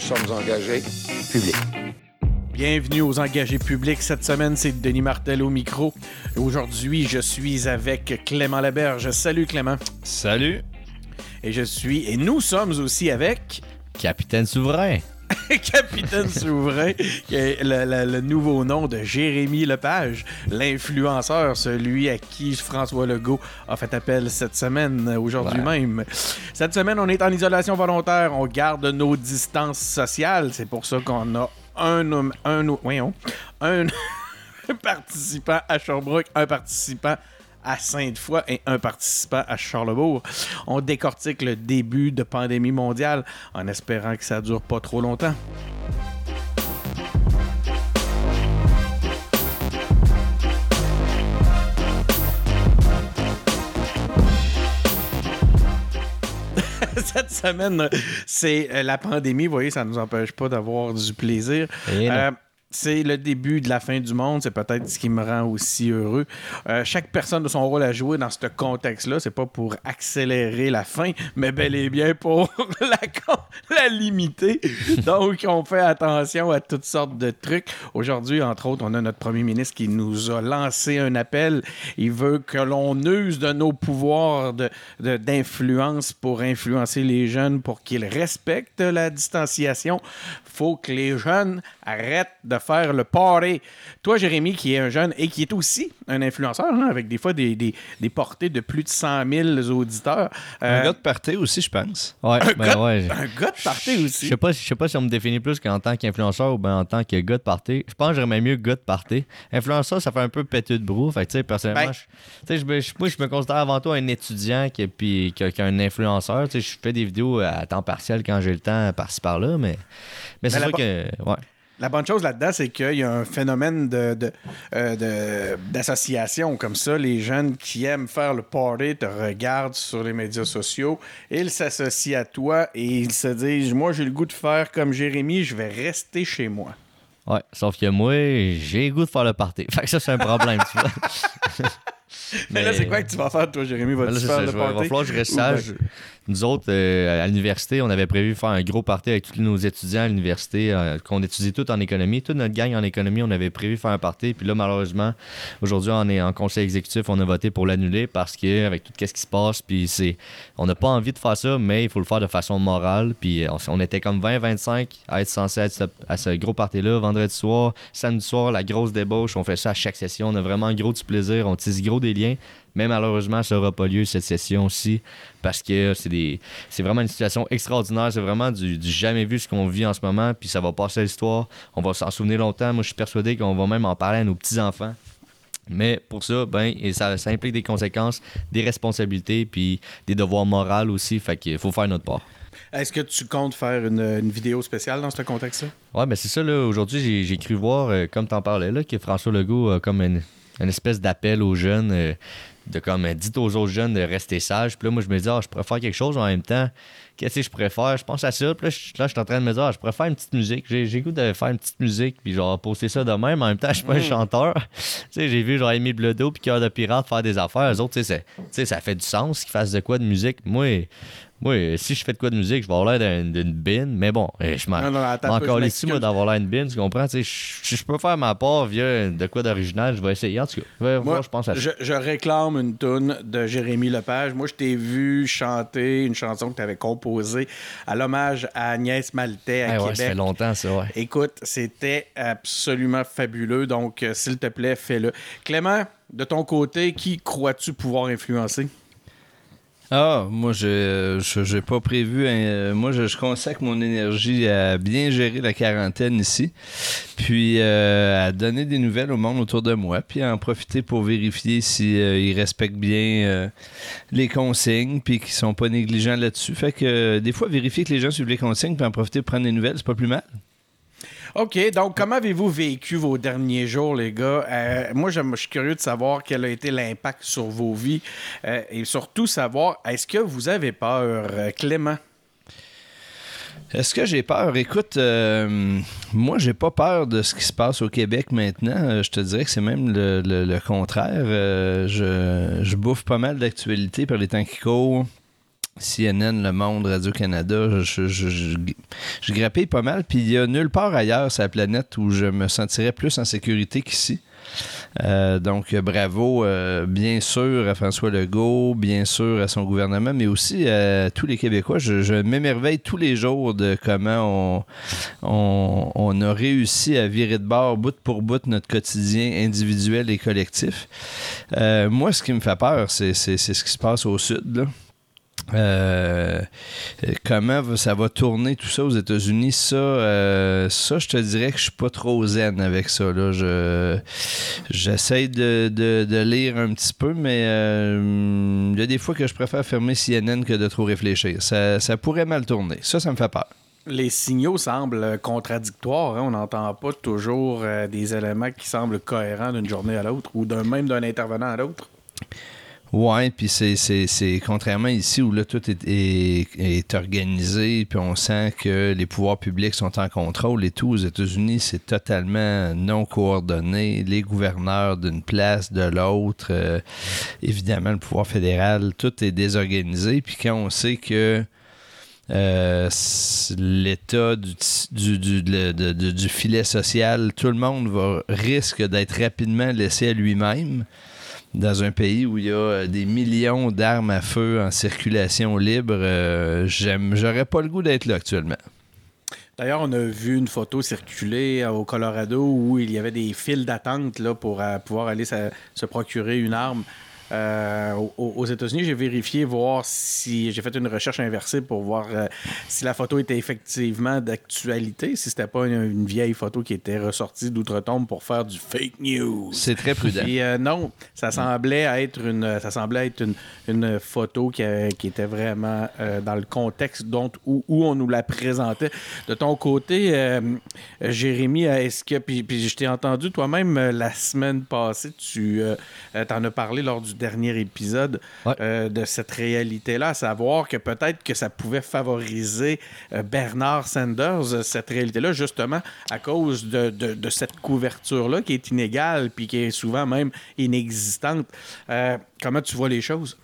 Nous sommes engagés publics. Bienvenue aux engagés publics. Cette semaine, c'est Denis Martel au micro. Aujourd'hui, je suis avec Clément Laberge. Salut Clément. Salut. Et je suis, et nous sommes aussi avec Capitaine Souverain. Capitaine Souverain, qui est le, le- le nouveau nom de Jérémy Lepage, l'influenceur, celui à qui François Legault a fait appel cette semaine, aujourd'hui Ouais. même. Cette semaine, on est en isolation volontaire, on garde nos distances sociales. C'est pour ça qu'on a un, homme- un, voyons, un participant à Sherbrooke, un participant à Sainte-Foy et un participant à Charlebourg. On décortique le début de pandémie mondiale en espérant que ça dure pas trop longtemps. Cette semaine, c'est euh, la pandémie. Vous voyez, ça ne nous empêche pas d'avoir du plaisir. Euh, c'est le début de la fin du monde. C'est peut-être ce qui me rend aussi heureux. Euh, chaque personne a son rôle à jouer dans ce contexte-là. C'est pas pour accélérer la fin, mais bel et bien pour la, la limiter. Donc, on fait attention à toutes sortes de trucs. Aujourd'hui, entre autres, on a notre premier ministre qui nous a lancé un appel. Il veut que l'on use de nos pouvoirs de- de- d'influence pour influencer les jeunes pour qu'ils respectent la distanciation. faut que les jeunes arrêtent de faire le party. Toi, Jérémy, qui est un jeune et qui est aussi un influenceur, hein, avec des fois des, des- des portées de plus de 100 000 auditeurs. Un Euh, gars de party aussi, je pense. Ouais, ben gars- ouais. un gars de party Je aussi. sais pas, je sais pas si on me définit plus qu'en tant qu'influenceur ou ben en tant que gars de party. Je pense que j'aimerais mieux gars de party. Influenceur, ça fait un peu pété de brou. Fait que, tu sais, personnellement, Ben- je, moi, je me considère avant tout un étudiant qui, puis, qui- qui est un influenceur. Tu sais, je fais des vidéos à temps partiel quand j'ai le temps, par-ci par-là, mais, mais c'est la sûr que. Ouais. La bonne chose là-dedans, c'est qu'il y a un phénomène de, de, euh, de- d'association comme ça. Les jeunes qui aiment faire le party te regardent sur les médias sociaux. Ils s'associent à toi et ils se disent Moi, j'ai le goût de faire comme Jérémy, je vais rester chez moi. Ouais, sauf que moi, j'ai le goût de faire le party. Fait que ça, c'est un problème, tu vois. Mais, là, c'est quoi que tu vas faire, toi, Jérémy? Vas-tu faire ça, le vais- il va party? falloir que je reste Ou ben- sage. Nous autres, euh, à l'université, on avait prévu faire un gros party avec tous nos étudiants à l'université, euh, qu'on étudie tout en économie. Toute notre gang en économie, on avait prévu faire un party. Puis là, malheureusement, aujourd'hui, on est en conseil exécutif, on a voté pour l'annuler parce que avec tout ce qui se passe, on n'a pas envie de faire ça, mais il faut le faire de façon morale. Puis on, on était comme 20-25 à être censé être à ce gros party-là, vendredi soir, samedi soir, la grosse débauche. On fait ça à chaque session. On a vraiment gros du plaisir, on tisse gros des liens. Mais malheureusement, ça n'aura pas lieu cette session-ci parce que c'est des c'est vraiment une situation extraordinaire. C'est vraiment du, du jamais vu ce qu'on vit en ce moment. Puis ça va passer à l'histoire. On va s'en souvenir longtemps. Moi, je suis persuadé qu'on va même en parler à nos petits-enfants. Mais pour ça, ben, et ça, ça implique des conséquences, des responsabilités, puis des devoirs moraux aussi. Fait qu'il faut faire notre part. Est-ce que tu comptes faire une, une vidéo spéciale dans ce contexte-là? Ouais, ben c'est ça, là. Aujourd'hui, j'ai, cru voir, euh, comme t'en parlais, là, que François Legault a comme une, une espèce d'appel aux jeunes, euh, de comme, euh, dites aux autres jeunes de rester sages. Puis là, moi, je me dis, ah, je pourrais faire quelque chose en même temps. Qu'est-ce que je pourrais faire? Je pense à ça. Puis là, je, là, je suis en train de me dire, ah, je pourrais faire une petite musique. J'ai, goût de faire une petite musique, puis genre, poster ça de même. En même temps, je suis pas un chanteur. tu sais, j'ai vu, genre, Amy Bledo puis Cœur de Pirate faire des affaires. Eux autres, tu sais, c'est- tu sais, ça fait du sens qu'ils fassent de quoi de musique. Moi, moi, si je fais de quoi de musique, je vais avoir l'air d'un- d'une bine. Mais bon, euh, je m'en encore ici, moi, d'avoir l'air d'une bine, tu comprends? Tu sais, je peux faire ma part via de quoi d'original, je vais essayer. En tout cas, je vais Moi, voir, je pense à ça. je, je réclame une toune de Jérémy Lepage. Moi, je t'ai vu chanter une chanson que tu avais composée à l'hommage à Agnès Maltais à Ah ouais, ça fait Québec. longtemps, ça, ouais. Écoute, c'était absolument fabuleux. Donc, euh, s'il te plaît, fais-le. Clément, de ton côté, qui crois-tu pouvoir influencer? Ah, moi, je j'ai pas prévu. hein, moi, je, consacre mon énergie à bien gérer la quarantaine ici, puis euh, à donner des nouvelles au monde autour de moi, puis à en profiter pour vérifier si euh, respectent bien euh, les consignes, puis qu'ils sont pas négligents là-dessus. Fait que des fois, vérifier que les gens suivent les consignes, puis en profiter pour prendre des nouvelles, c'est pas plus mal. OK, donc comment avez-vous vécu vos derniers jours, les gars? Euh, moi, je, suis curieux de savoir quel a été l'impact sur vos vies euh, et surtout savoir, est-ce que vous avez peur, euh, Clément? Est-ce que j'ai peur? Écoute, euh, moi, j'ai pas peur de ce qui se passe au Québec maintenant. Je te dirais que c'est même le, le- contraire. Je, je bouffe pas mal d'actualités par les temps qui courent. CNN, Le Monde, Radio-Canada, je, je, je, pas mal. Puis il y a nulle part ailleurs sur la planète où je me sentirais plus en sécurité qu'ici. Euh, donc, bravo, euh, bien sûr, à François Legault, bien sûr à son gouvernement, mais aussi à tous les Québécois. Je, m'émerveille tous les jours de comment on, on, on a réussi à virer de bord, bout pour bout, notre quotidien individuel et collectif. Euh, moi, ce qui me fait peur, c'est ce qui se passe au Sud. Là. Euh, comment ça va tourner tout ça aux États-Unis, ça, euh, ça, je te dirais que je suis pas trop zen avec ça. Là. Je, j'essaie de, de- lire un petit peu, mais euh, il y a des fois que je préfère fermer CNN que de trop réfléchir. Ça, ça pourrait mal tourner. Ça, ça me fait peur. Les signaux semblent contradictoires. hein. On n'entend pas toujours des éléments qui semblent cohérents d'une journée à l'autre ou d'un même d'un intervenant à l'autre. Ouais, puis c'est, contrairement ici où là tout est, est, est organisé, puis on sent que les pouvoirs publics sont en contrôle et tout. Aux États-Unis, c'est totalement non coordonné. Les gouverneurs d'une place, de l'autre, euh, évidemment le pouvoir fédéral, tout est désorganisé. Puis quand on sait que euh, l'état du, du, du, du filet social, tout le monde va, risque d'être rapidement laissé à lui-même dans un pays où il y a euh, des millions d'armes à feu en circulation libre, euh, j'aurais pas le goût d'être là actuellement. D'ailleurs, on a vu une photo circuler euh, au Colorado où il y avait des files d'attente pour pouvoir aller se procurer une arme. Euh, aux, aux États-Unis, j'ai vérifié voir si j'ai fait une recherche inversée pour voir euh, si la photo était effectivement d'actualité, si c'était pas une, une vieille photo qui était ressortie d'outre-tombe pour faire du fake news. C'est très prudent. Puis euh, non, ça semblait être une, ça semblait être une, une photo qui, qui était vraiment dans le contexte dont, où, où on nous la présentait. De ton côté, Jérémy, est-ce que puis, puis je t'ai entendu toi-même la semaine passée, tu t'en as parlé lors du dernier épisode Ouais. euh, de cette réalité-là, à savoir que peut-être que ça pouvait favoriser euh, Bernard Sanders, euh, cette réalité-là, justement à cause de, de- de cette couverture-là qui est inégale puis qui est souvent même inexistante. Comment tu vois les choses?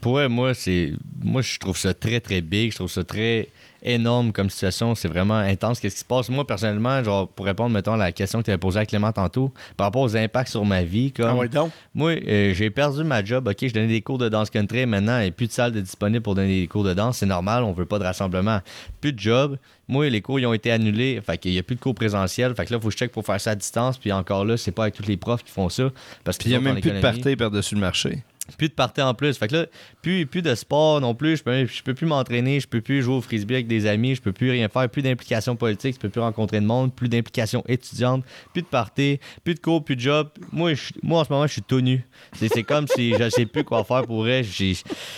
Pour moi, c'est. Moi, je trouve ça très, très big. Je trouve ça très énorme comme situation. C'est vraiment intense. Qu'est-ce qui se passe? Moi, personnellement, genre, pour répondre, mettons, à la question que tu avais posée à Clément tantôt, par rapport aux impacts sur ma vie, comme. Ah ouais, donc? Moi, euh, j'ai perdu ma job. OK, je donnais des cours de danse country. Maintenant, il n'y a plus de salle de disponible pour donner des cours de danse. C'est normal, on veut pas de rassemblement. Plus de job. Moi, les cours, ils ont été annulés. Fait qu'il n'y a plus de cours présentiels. Fait que là, il faut que je check pour faire ça à distance. Puis encore là, c'est pas avec tous les profs qui font ça. Parce Puis il n'y a même plus de party par-dessus le marché. Plus de parties en plus. Fait que là, plus, plus de sport non plus. Je peux, je peux plus m'entraîner, je peux plus jouer au frisbee avec des amis, je peux plus rien faire. Plus d'implication politique, je peux plus rencontrer de monde, plus d'implication étudiante, plus de parties, plus de cours, plus de job. Moi, je, moi en ce moment, je suis tout nu. C'est, comme si je sais plus quoi faire pour vrai. J'ai,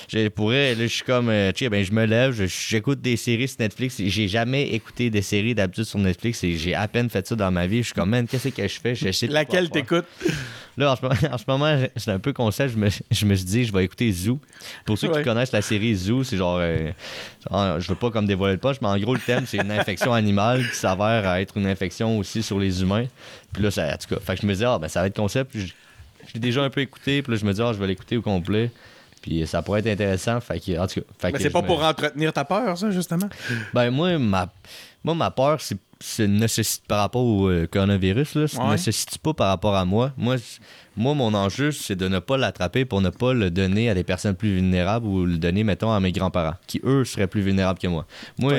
j'ai- pour vrai, là, je suis comme, euh, tu sais, ben, je me lève, je- j'écoute des séries sur Netflix. J'ai jamais écouté des séries d'habitude sur Netflix et j'ai à peine fait ça dans ma vie. Je suis comme, man, qu'est-ce que je fais? Je sais Laquelle t'écoutes? Là, en ce moment, en ce moment, c'est un peu concept. Je me, je me suis dit, je vais écouter Zoo. Pour ceux Ouais. qui connaissent la série Zoo, c'est genre. euh, je veux pas comme dévoiler le poche, mais en gros, le thème, c'est une infection animale qui s'avère être une infection aussi sur les humains. Puis là, ça, en tout cas, fait que je me dis, ah, ben, ça va être concept. Puis je, je l'ai déjà un peu écouté. Puis là, je me dis, ah, je vais l'écouter au complet. Puis ça pourrait être intéressant. Fait que, en tout cas. fait Mais c'est pas me- pour entretenir ta peur, ça, justement? ben moi, ma, moi, ma peur, c'est c'est nécessite par rapport au euh, coronavirus, là, ça Ouais. nécessite pas par rapport à moi. Moi, moi mon enjeu, c'est de ne pas l'attraper pour ne pas le donner à des personnes plus vulnérables ou le donner, mettons, à mes grands-parents, qui eux seraient plus vulnérables que moi. Moi,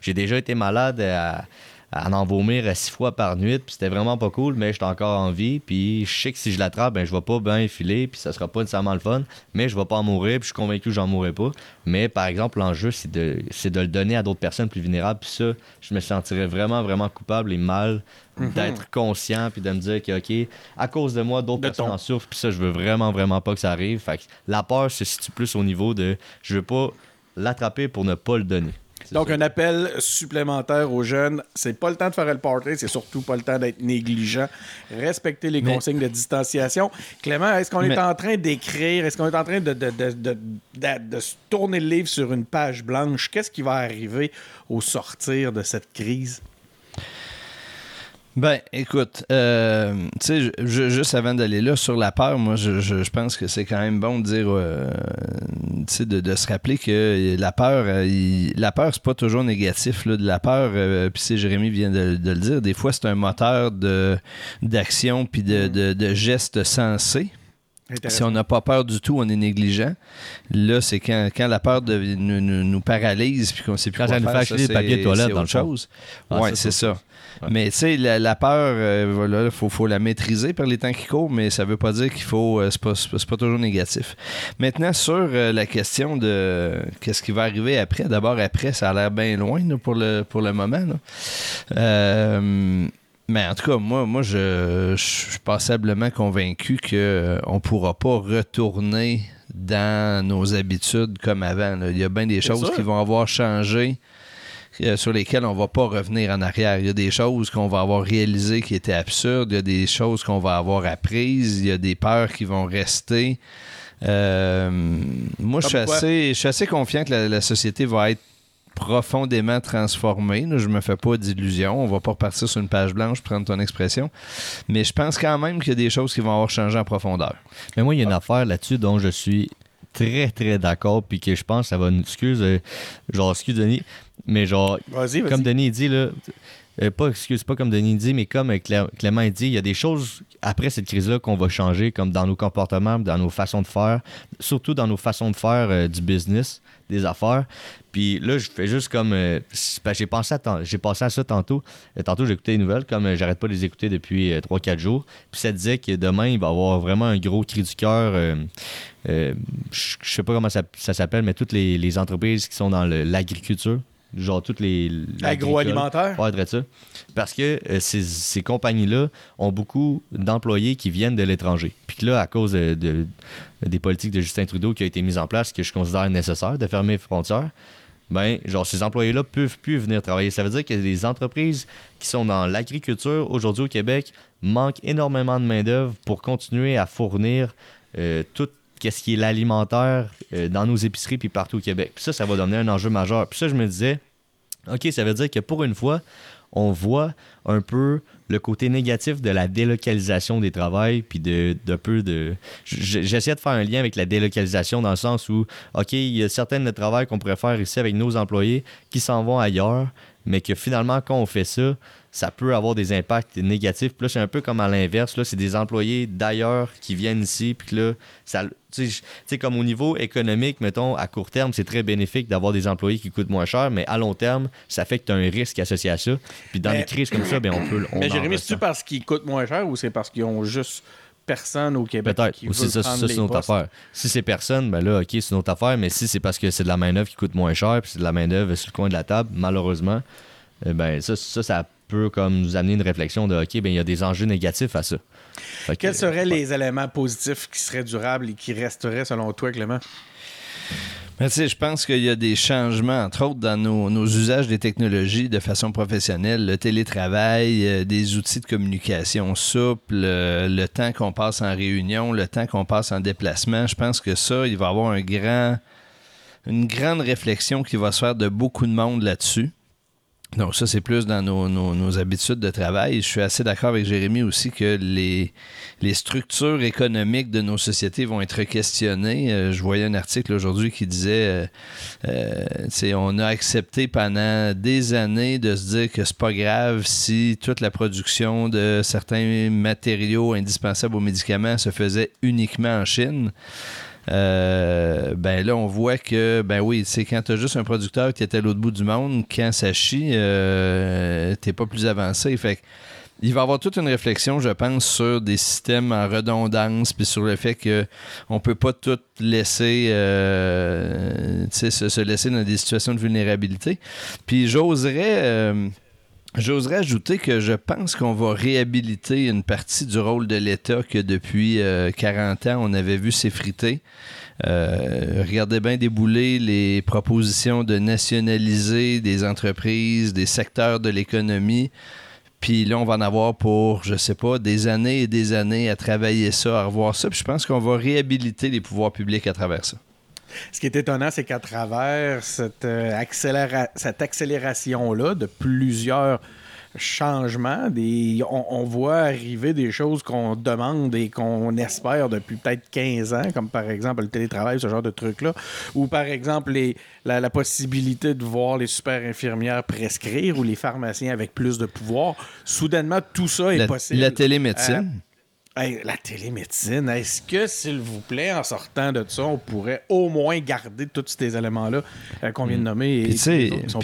j'ai déjà été malade à, à en vomir à six fois par nuit, puis c'était vraiment pas cool, mais j'étais encore en vie, puis je sais que si je l'attrape, ben je vais pas bien filer, puis ça sera pas nécessairement le fun, mais je vais pas en mourir, puis je suis convaincu que j'en mourrai pas. Mais par exemple, l'enjeu, c'est de, c'est de le donner à d'autres personnes plus vulnérables, puis ça, je me sentirais vraiment, vraiment coupable et mal Mhm. d'être conscient, puis de me dire que, OK, à cause de moi, d'autres De personnes ton- en souffrent, puis ça, je veux vraiment, vraiment pas que ça arrive. Fait que la peur se situe plus au niveau de, je veux pas l'attraper pour ne pas le donner. Donc, ça. un appel supplémentaire aux jeunes. C'est pas le temps de faire le party, c'est surtout pas le temps d'être négligent. Respecter les Mais- consignes de distanciation. Clément, est-ce qu'on est en train d'écrire, est-ce qu'on est en train de- de se tourner le livre sur une page blanche? Qu'est-ce qui va arriver au sortir de cette crise? Ben, écoute, euh, tu sais, juste avant d'aller là, sur la peur, moi, je, je- je pense que c'est quand même bon de dire, euh, tu sais, de, de se rappeler que la peur, euh, il- la peur, c'est pas toujours négatif. Là. De la peur, euh, puis c'est Jérémy vient de, de le dire, des fois, c'est un moteur de, d'action puis de, de, de gestes sensés. Si on n'a pas peur du tout, on est négligent. Là, c'est quand, quand la peur de- nous, nous- nous paralyse puis qu'on sait plus Quand quoi ça nous faire, fait acheter des papiers de c'est- toilette, c'est dans le chose. Ah, ouais, ça, c'est ça, ça. Ouais. Mais tu sais, la, la peur, euh, voilà, il faut, faut la maîtriser par les temps qui courent, mais ça veut pas dire qu'il faut. euh, c'est pas, c'est pas- toujours négatif. Maintenant, sur euh, la question de qu'est-ce qui va arriver après, d'abord après, ça a l'air bien loin là, pour, le, pour le moment. là. Euh, mais en tout cas, moi, moi je, je suis passablement convaincu qu'on ne pourra pas retourner dans nos habitudes comme avant. là. Il y a bien des choses sûr. qui vont avoir changé euh, sur lesquelles on va pas revenir en arrière. Il y a des choses qu'on va avoir réalisées qui étaient absurdes, il y a des choses qu'on va avoir apprises, il y a des peurs qui vont rester. Euh, moi, je suis, assez, je suis assez confiant que la, la société va être profondément transformée. Je me fais pas d'illusions. On va pas repartir sur une page blanche, prendre ton expression. Mais je pense quand même qu'il y a des choses qui vont avoir changé en profondeur. Mais moi, il y a une affaire là-dessus dont je suis très, très d'accord, puis que je pense que ça va nous. Excuse, euh, genre, excuse Denis, mais genre, comme Denis dit, là, euh, pas, excuse, pas comme Denis dit, mais comme euh, Clé- Clément dit, il y a des choses après cette crise-là qu'on va changer, comme dans nos comportements, dans nos façons de faire, surtout dans nos façons de faire euh, du business, des affaires. Puis là, je fais juste comme. j'ai pensé à, j'ai pensé à ça tantôt. Tantôt, j'ai écouté les nouvelles, comme j'arrête pas de les écouter depuis 3-4 jours. Puis ça disait que demain, il va y avoir vraiment un gros cri du cœur. je sais pas comment ça, ça s'appelle, mais toutes les, les entreprises qui sont dans l'agriculture, genre toutes les. Agroalimentaire? Ouais, ça. Parce que euh, ces, ces compagnies-là ont beaucoup d'employés qui viennent de l'étranger. Puis que là, à cause de, de- des politiques de Justin Trudeau qui a été mises en place, que je considère nécessaire de fermer les frontières, ben, genre, ces employés-là peuvent plus venir travailler. Ça veut dire que les entreprises qui sont dans l'agriculture aujourd'hui au Québec manquent énormément de main-d'œuvre pour continuer à fournir euh, tout ce qui est l'alimentaire euh, dans nos épiceries puis partout au Québec. Puis ça, ça va devenir un enjeu majeur. Puis ça, je me disais, OK, ça veut dire que pour une fois, on voit un peu le côté négatif de la délocalisation des travails, puis de, peu de... j- J'essayais de faire un lien avec la délocalisation dans le sens où, OK, il y a certaines de travail qu'on pourrait faire ici avec nos employés qui s'en vont ailleurs, mais que finalement, quand on fait ça, ça peut avoir des impacts négatifs. Puis là, c'est un peu comme à l'inverse. Là, c'est des employés d'ailleurs qui viennent ici. Puis là, ça, tu sais, comme au niveau économique, mettons, à court terme, c'est très bénéfique d'avoir des employés qui coûtent moins cher. Mais à long terme, ça fait que tu as un risque associé à ça. Puis dans Mais- des crises comme ça, ben, on peut. On Mais Jérémy, c'est-tu parce qu'ils coûtent moins cher ou c'est parce qu'ils ont juste personne au Québec Peut-être. qui Ou veut ça, ça, c'est notre postes? affaire. Si c'est personne, ben là, OK, c'est notre affaire. Mais si c'est parce que c'est de la main-d'œuvre qui coûte moins cher, puis c'est de la main-d'œuvre sur le coin de la table, malheureusement, eh ben ça, ça, ça peut comme nous amener une réflexion de OK, ben il y a des enjeux négatifs à ça. Fait que, Quels seraient ouais. les éléments positifs qui seraient durables et qui resteraient selon toi, Clément? Mais tu sais, je pense qu'il y a des changements, entre autres, dans nos, nos usages des technologies de façon professionnelle, le télétravail, euh, des outils de communication souples, euh, le temps qu'on passe en réunion, le temps qu'on passe en déplacement. Je pense que ça, il va y avoir un grand, une grande réflexion qui va se faire de beaucoup de monde là-dessus. Donc ça, c'est plus dans nos, nos- nos habitudes de travail. Je suis assez d'accord avec Jérémy aussi que les, les structures économiques de nos sociétés vont être questionnées. Euh, je voyais un article aujourd'hui qui disait, euh, euh, on a accepté pendant des années de se dire que c'est pas grave si toute la production de certains matériaux indispensables aux médicaments se faisait uniquement en Chine. Euh, ben là, on voit que, ben oui, c'est quand tu as juste un producteur qui est à l'autre bout du monde, quand ça chie, euh, t'es pas plus avancé. Fait il va y avoir toute une réflexion, je pense, sur des systèmes en redondance, puis sur le fait que on peut pas tout laisser, euh, se, se laisser dans des situations de vulnérabilité. Puis j'oserais. Euh, J'oserais ajouter que je pense qu'on va réhabiliter une partie du rôle de l'État que depuis euh, 40 ans, on avait vu s'effriter. Euh, regardez bien débouler les propositions de nationaliser des entreprises, des secteurs de l'économie. Puis là, on va en avoir pour, je sais pas, des années et des années à travailler ça, à revoir ça. Puis je pense qu'on va réhabiliter les pouvoirs publics à travers ça. Ce qui est étonnant, c'est qu'à travers cette, euh, accéléra- cette accélération-là de plusieurs changements. Des, on, on voit arriver des choses qu'on demande et qu'on espère depuis peut-être 15 ans, comme par exemple le télétravail, ce genre de trucs-là. Ou par exemple les, la, la possibilité de voir les super infirmières prescrire ou les pharmaciens avec plus de pouvoir. Soudainement, tout ça est La, possible. la télémédecine. Hey, la télémédecine, est-ce que, s'il vous plaît, en sortant de ça, on pourrait au moins garder tous ces éléments-là euh, qu'on vient de nommer? et Puis tu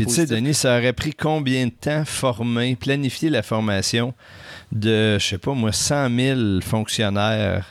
sais? Denis, ça aurait pris combien de temps former, planifier la formation de, je sais pas moi, 100 000 fonctionnaires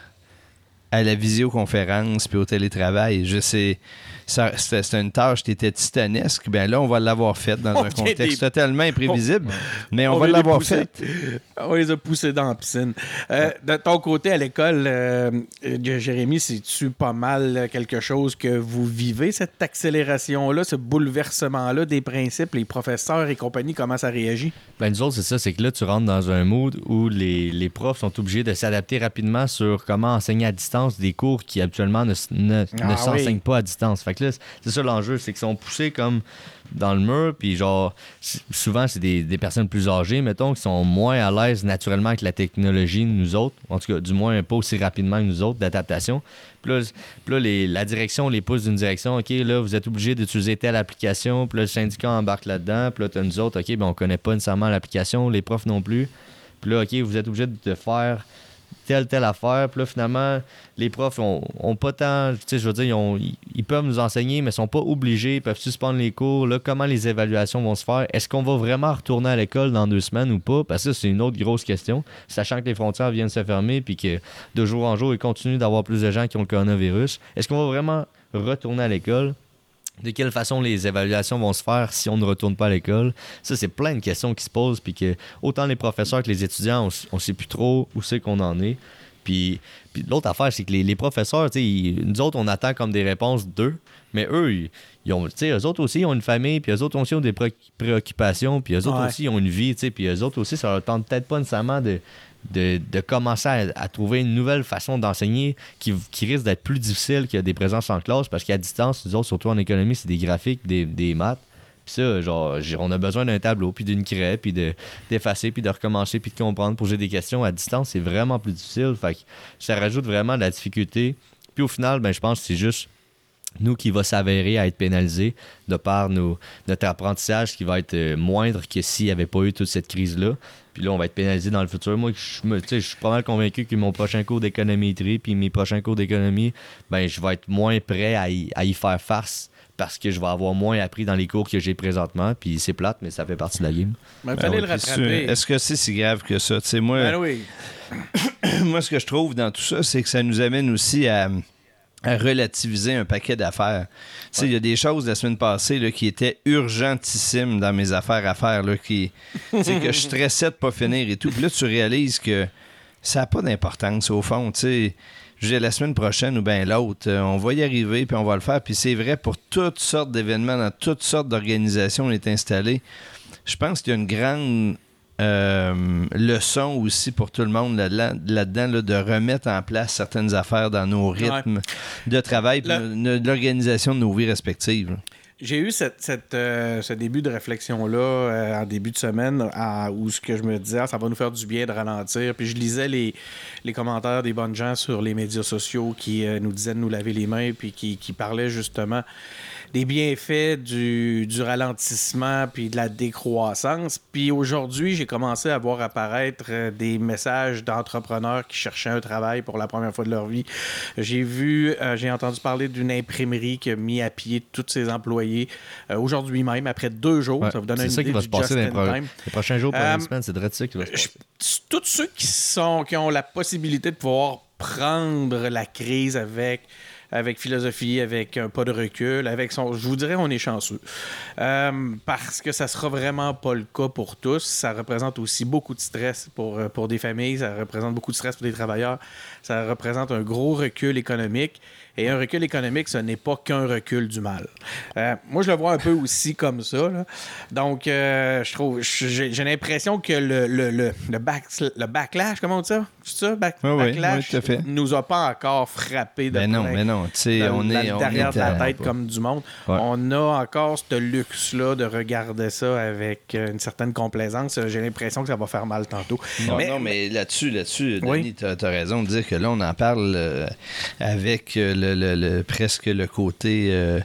à la visioconférence puis au télétravail? Je sais, c'était une tâche qui était titanesque. Ben là, on va l'avoir faite dans On un contexte des- totalement imprévisible, mais on, va l'avoir faite. On les a poussés dans la piscine. Euh, de ton côté, à l'école, euh, euh, Jérémy, c'est-tu pas mal euh, quelque chose que vous vivez, cette accélération-là, ce bouleversement-là des principes, les professeurs et compagnie, comment ça réagit? Ben, nous autres, c'est ça, c'est que là, tu rentres dans un mood où les, les profs sont obligés de s'adapter rapidement sur comment enseigner à distance des cours qui habituellement ne, ne, ne Ah s'enseignent oui. pas à distance. Fait c'est ça l'enjeu, c'est qu'ils sont poussés comme dans le mur, puis genre, souvent, c'est des, personnes plus âgées, mettons, qui sont moins à l'aise naturellement avec la technologie, nous autres, en tout cas, du moins pas aussi rapidement que nous autres, d'adaptation. Puis là, la direction les pousse d'une direction. OK, là, vous êtes obligé d'utiliser telle application. Puis là, le syndicat embarque là-dedans. Puis là, t'as nous autres, OK, ben, on connaît pas nécessairement l'application, les profs non plus. Puis là, OK, vous êtes obligé de faire telle, telle affaire. Puis là, finalement, les profs ont, ont pas tant. Tu sais, je veux dire, ils, ils- ils peuvent nous enseigner, mais sont pas obligés. Ils peuvent suspendre les cours. Là, comment les évaluations vont se faire? Est-ce qu'on va vraiment retourner à l'école dans deux semaines ou pas? Parce que ça, c'est une autre grosse question. Sachant que les frontières viennent se fermer, puis que de jour en jour, il continue d'avoir plus de gens qui ont le coronavirus. Est-ce qu'on va vraiment retourner à l'école? De quelle façon les évaluations vont se faire si on ne retourne pas à l'école? Ça, c'est plein de questions qui se posent, puis que autant les professeurs que les étudiants, on, on sait plus trop où c'est qu'on en est. Puis, puis l'autre affaire, c'est que les, les professeurs, ils- nous autres, on attend comme des réponses d'eux, mais eux, ils, ils ont, eux autres aussi, ils ont une famille, puis eux autres aussi ont des pré- préoccupations, puis eux autres Ouais. aussi, ils ont une vie, puis eux autres aussi, ça leur tente peut-être pas nécessairement de, de, commencer à, trouver une nouvelle façon d'enseigner qui, risque d'être plus difficile que des présences en classe, parce qu'à distance, nous autres, surtout en économie, c'est des graphiques, des, des maths. Puis ça, genre, on a besoin d'un tableau, puis d'une craie, puis de- d'effacer, puis de recommencer, puis de comprendre, poser des questions à distance, c'est vraiment plus difficile. Fait ça rajoute vraiment de la difficulté. Puis au final, ben, je pense que c'est juste nous qui va s'avérer à être pénalisés de par nos, notre apprentissage qui va être euh, moindre que s'il n'y avait pas eu toute cette crise-là. Puis là, on va être pénalisé dans le futur. Moi, je, me- tu sais, je suis pas mal convaincu que mon prochain cours d'économétrie puis mes prochains cours d'économie, ben, je vais être moins prêt à y, à y faire face parce que je vais avoir moins appris dans les cours que j'ai présentement. Puis c'est plate, mais ça fait partie de la game. Ben, il Ben fallait le rattraper. Est-ce que c'est si grave que ça? Moi, Ben oui. moi, ce que je trouve dans tout ça, c'est que ça nous amène aussi à, à relativiser un paquet d'affaires. Il y a des choses la semaine passée là, qui étaient urgentissimes dans mes affaires à faire, là, qui, que je stressais de pas finir et tout. Puis là, tu réalises que ça n'a pas d'importance au fond. Tu sais, je dire, la semaine prochaine ou bien l'autre, euh, on va y arriver puis on va le faire. Puis c'est vrai pour toutes sortes d'événements, dans toutes sortes d'organisations, on est installé. Je pense qu'il y a une grande euh, leçon aussi pour tout le monde là-dedans, là-dedans, là, de remettre en place certaines affaires dans nos rythmes de travail de- de l'organisation de nos vies respectives. J'ai eu cette, cette, euh, ce début de réflexion-là euh, en début de semaine à- où ce que je me disais, ah, ça va nous faire du bien de ralentir. Puis je lisais les, les commentaires des bonnes gens sur les médias sociaux qui euh, nous disaient de nous laver les mains puis qui, qui parlaient justement des bienfaits du, du ralentissement puis de la décroissance. Puis aujourd'hui, j'ai commencé à voir apparaître euh, des messages d'entrepreneurs qui cherchaient un travail pour la première fois de leur vie. J'ai vu, euh, j'ai entendu parler d'une imprimerie qui a mis à pied tous ses employés euh, aujourd'hui même, après deux jours. Ouais, Ça vous donne c'est une ça idée qui va du se passer dans les, pro- time. les prochains jours, prochaines semaines. C'est de ça qui va se passer. tous ceux qui sont qui ont la possibilité de pouvoir prendre la crise avec avec philosophie, avec un pas de recul, avec son. Je vous dirais, on est chanceux. Euh, parce que ça sera vraiment pas le cas pour tous. Ça représente aussi beaucoup de stress pour, euh, pour des familles, ça représente beaucoup de stress pour des travailleurs, ça représente un gros recul économique. Et un recul économique, ce n'est pas qu'un recul du mal. Euh, moi, je le vois un peu aussi comme ça. là. Donc, euh, je trouve, j'ai l'impression que le, le, le, le, back- le backlash, comment on dit ça? C'est ça? Back- Oui, oui, backlash oui, tout à fait. nous a pas encore frappé de Ben non, mais non. non. tu sais, dans- on est. le on derrière est de la tête comme du monde. Ouais. On a encore ce luxe-là de regarder ça avec euh, une certaine complaisance. J'ai l'impression que ça va faire mal tantôt. Non, mais, non, mais là-dessus, là-dessus, Oui. Denis, t'as as raison de dire que là, on en parle euh, avec euh, le, le- le- presque le côté, euh,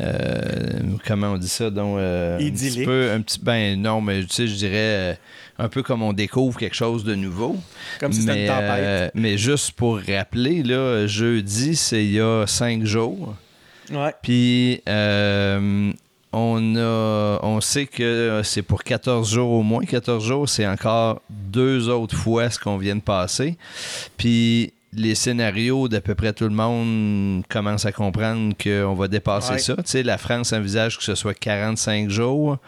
euh, comment on dit ça, donc euh, un petit peu, un petit, ben non, mais tu sais, je dirais un peu comme on découvre quelque chose de nouveau. Comme si c'était mais, une tempête. mais juste pour rappeler, là, jeudi, c'est il y a cinq jours. ouais. Puis on a on sait que c'est pour 14 jours au moins. 14 jours, c'est encore deux autres fois ce qu'on vient de passer. Puis les scénarios d'à peu près tout le monde commencent à comprendre qu'on va dépasser Ouais. ça. Tu sais, la France envisage que ce soit 45 jours.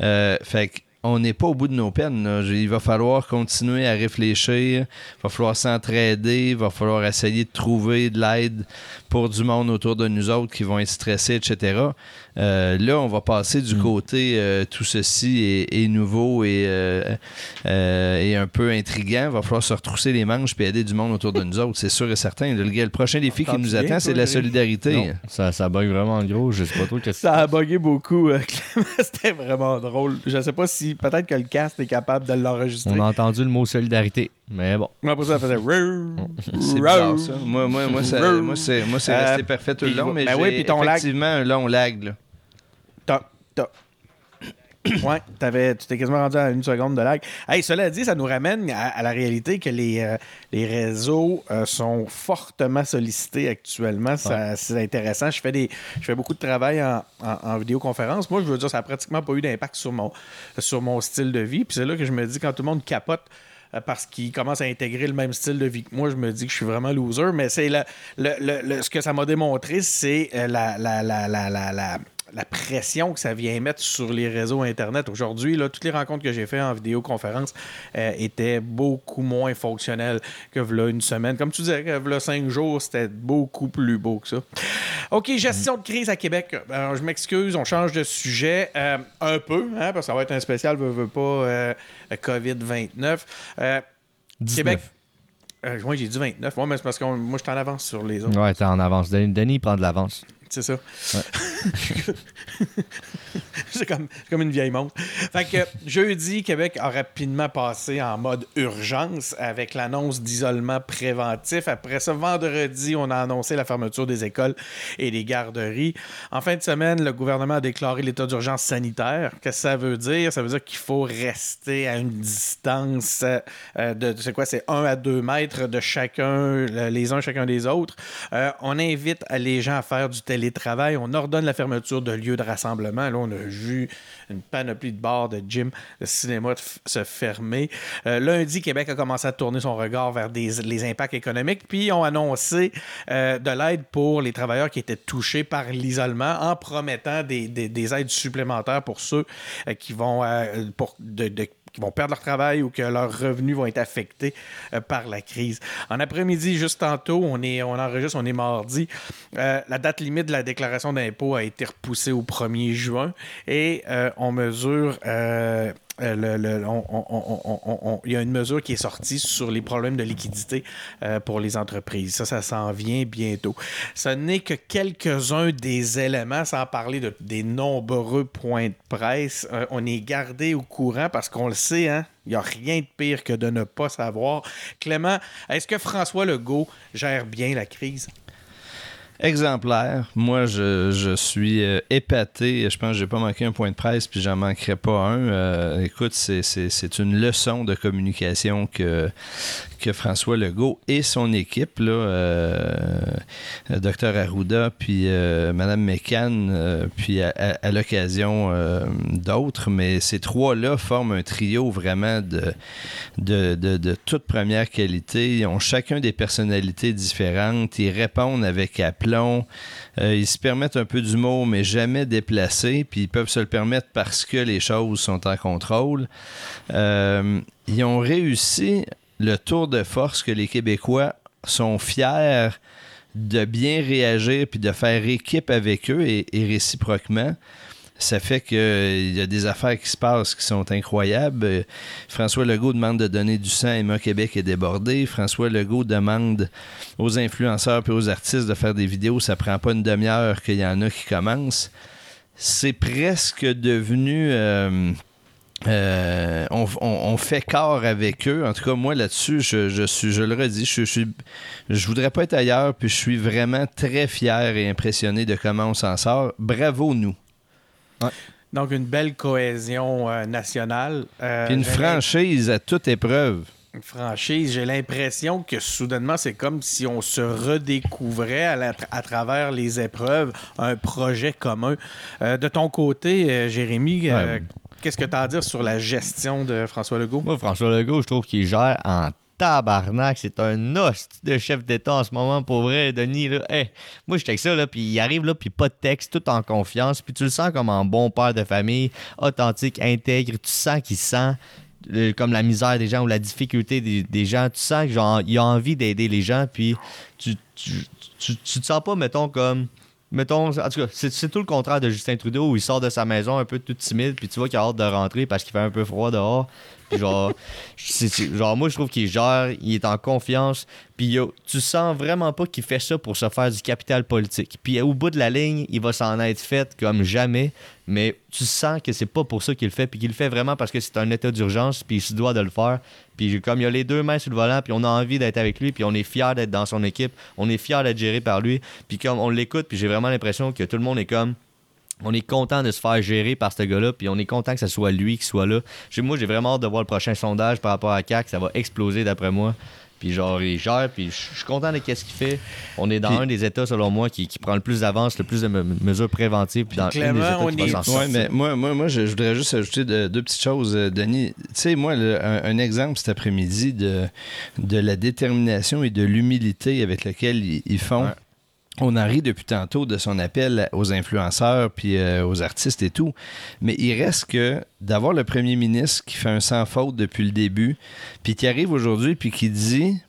Euh, fait que on n'est pas au bout de nos peines. là. Il va falloir continuer à réfléchir, il va falloir s'entraider, il va falloir essayer de trouver de l'aide pour du monde autour de nous autres qui vont être stressés, etc. Euh, là, on va passer du côté euh, tout ceci est, est nouveau et, euh, euh, et un peu intriguant. Il va falloir se retrousser les manches et aider du monde autour de nous autres, c'est sûr et certain. Le, le prochain défi qui nous attend, c'est la solidarité. Non, ça, ça bug vraiment gros. Je sais pas trop qu'est-ce Ça a bugué beaucoup, euh, Clément. C'était vraiment drôle. Je sais pas si peut-être que le cast est capable de l'enregistrer. On a entendu le mot solidarité. Mais bon. Mais Après ça, ça faisait. C'est bizarre, ça. Moi, moi, moi, ça- moi, c'est moi, c'est Euh, resté parfait tout le long, mais ben j'ai oui, puis ton lag. effectivement un long lag. Là. T'as- t'as- Ouais, tu t'es quasiment rendu à une seconde de lag. Hey, cela dit, ça nous ramène à, à la réalité que les, euh, les réseaux euh, sont fortement sollicités actuellement. C'est intéressant. Je fais, des, je fais beaucoup de travail en, en- en vidéoconférence. Moi, je veux dire, ça n'a pratiquement pas eu d'impact sur mon, sur mon style de vie. Puis c'est là que je me dis, quand tout le monde capote euh, parce qu'ils commencent à intégrer le même style de vie que moi, je me dis que je suis vraiment loser. Mais c'est le, le- le- le- ce que ça m'a démontré, c'est la, la, la, la, la, pression que ça vient mettre sur les réseaux Internet. Aujourd'hui, là, toutes les rencontres que j'ai faites en vidéoconférence euh, étaient beaucoup moins fonctionnelles que v'là une semaine. Comme tu disais, que v'là cinq jours, c'était beaucoup plus beau que ça. OK, gestion de crise à Québec. Alors, je m'excuse, on change de sujet euh, un peu, hein, parce que ça va être un spécial, veut, veut pas, euh, COVID-29. Euh, 19. Québec. Moi, j'ai dit 29. Ouais, mais c'est parce que moi, je suis en avance sur les autres. Ouais, t'es en avance. Denis, Denis prend de l'avance. C'est ça. c'est comme, une vieille montre. Fait jeudi, Québec a rapidement passé en mode urgence avec l'annonce d'isolement préventif. Après ça, vendredi, on a annoncé la fermeture des écoles et des garderies. En fin de semaine, le gouvernement a déclaré l'état d'urgence sanitaire. Qu'est-ce que ça veut dire? Ça veut dire qu'il faut rester à une distance euh, de, c'est quoi, c'est 1 à 2 mètres de chacun, les uns chacun des autres. Euh, on invite les gens à faire du télétravail. On ordonne la fermeture de lieux de rassemblement. Là, on a vu une panoplie de bars, de gym, de cinéma de f- se fermer. Euh, lundi, Québec a commencé à tourner son regard vers les impacts économiques, puis ont annoncé euh, de l'aide pour les travailleurs qui étaient touchés par l'isolement en promettant des, des- des aides supplémentaires pour ceux euh, qui vont pour qui vont perdre leur travail ou que leurs revenus vont être affectés euh, par la crise. En après-midi, juste tantôt, on, est, on enregistre, on est mardi. Euh, la date limite de la déclaration d'impôt a été repoussée au 1er juin et euh, on mesure. Il y a une mesure qui est sortie sur les problèmes de liquidité euh, pour les entreprises. Ça, ça s'en vient bientôt. Ce n'est que quelques-uns des éléments, sans parler de, des nombreux points de presse. Euh, on est gardé au courant parce qu'on le sait, hein? Il n'y a rien de pire que de ne pas savoir. Clément, est-ce que François Legault gère bien la crise? Exemplaire. Moi, je, je suis euh, épaté. Je pense que j'ai pas manqué un point de presse, puis j'en manquerai pas un. Euh, écoute, c'est- une leçon de communication que, que François Legault et son équipe, là, euh, Dr Arruda, puis euh, Mme McCann, euh, puis à, l'occasion d'autres, mais ces trois-là forment un trio vraiment de, de, de, de toute première qualité. Ils ont chacun des personnalités différentes. Ils répondent avec Euh, ils se permettent un peu d'humour, mais jamais déplacés. Puis ils peuvent se le permettre parce que les choses sont en contrôle. Euh, ils ont réussi le tour de force que les Québécois sont fiers de bien réagir puis de faire équipe avec eux et réciproquement. Ça fait qu'il y a des affaires qui se passent qui sont incroyables. Euh, François Legault demande de donner du sang, Emma Québec est débordé. François Legault demande aux influenceurs et aux artistes de faire des vidéos. Ça prend pas une demi-heure qu'il y en a qui commencent. C'est presque devenu... euh, euh, on, fait corps avec eux. En tout cas, moi là-dessus, je, suis, le redis, je, je suis, je voudrais pas être ailleurs, puis je suis vraiment très fier et impressionné de comment on s'en sort. Bravo nous. Donc, une belle cohésion euh, nationale. Euh, Puis une franchise à toute épreuve. une franchise, j'ai l'impression que soudainement, c'est comme si on se redécouvrait à, la- à travers les épreuves un projet commun. Euh, de ton côté, euh, Jérémy, euh, Ouais. qu'est-ce que tu as à dire sur la gestion de François Legault? Moi, François Legault, je trouve qu'il gère en tabarnak. C'est un hostie de chef d'État en ce moment, pour vrai, Denis. Là. Hey, moi, j'étais avec ça, là, puis il arrive, là, puis pas de texte, tout en confiance, puis tu le sens comme un bon père de famille, authentique, intègre. Tu sens qu'il sent euh, comme la misère des gens ou la difficulté des, des gens. Tu sens qu'il a envie d'aider les gens, puis tu, tu, tu, tu te sens pas, mettons, comme mettons, en tout cas, c'est tout le contraire de Justin Trudeau où il sort de sa maison un peu tout timide, puis tu vois qu'il a hâte de rentrer parce qu'il fait un peu froid dehors. Puis genre, genre moi je trouve qu'il gère, il est en confiance, puis yo, tu sens vraiment pas qu'il fait ça pour se faire du capital politique. Puis au bout de la ligne, il va s'en être fait comme jamais, mais tu sens que c'est pas pour ça qu'il le fait, puis qu'il le fait vraiment parce que c'est un état d'urgence, puis il se doit de le faire. Puis comme il a les deux mains sur le volant, puis on a envie d'être avec lui, puis on est fier d'être dans son équipe, on est fier d'être géré par lui, puis comme on l'écoute, puis j'ai vraiment l'impression que tout le monde est comme on est content de se faire gérer par ce gars-là, puis on est content que ce soit lui qui soit là. Moi, j'ai vraiment hâte de voir le prochain sondage par rapport à CAC, ça va exploser d'après moi. Puis genre, il gère, puis je suis content de ce qu'il fait. On est dans Puis- un des États, selon moi, qui, qui prend le plus d'avance, le plus de me- mesures préventives, puis dans un des Clément, États on qui est- Ouais, sortir. mais moi, moi, moi je, je voudrais juste ajouter de- deux petites choses, euh, Denis. Tu sais, moi, le- un, un exemple cet après-midi de, de la détermination et de l'humilité avec laquelle ils, ils font. Ouais. On en rit depuis tantôt de son appel aux influenceurs puis euh, aux artistes et tout, mais il reste que d'avoir le premier ministre qui fait un sans faute depuis le début, puis qui arrive aujourd'hui puis qui dit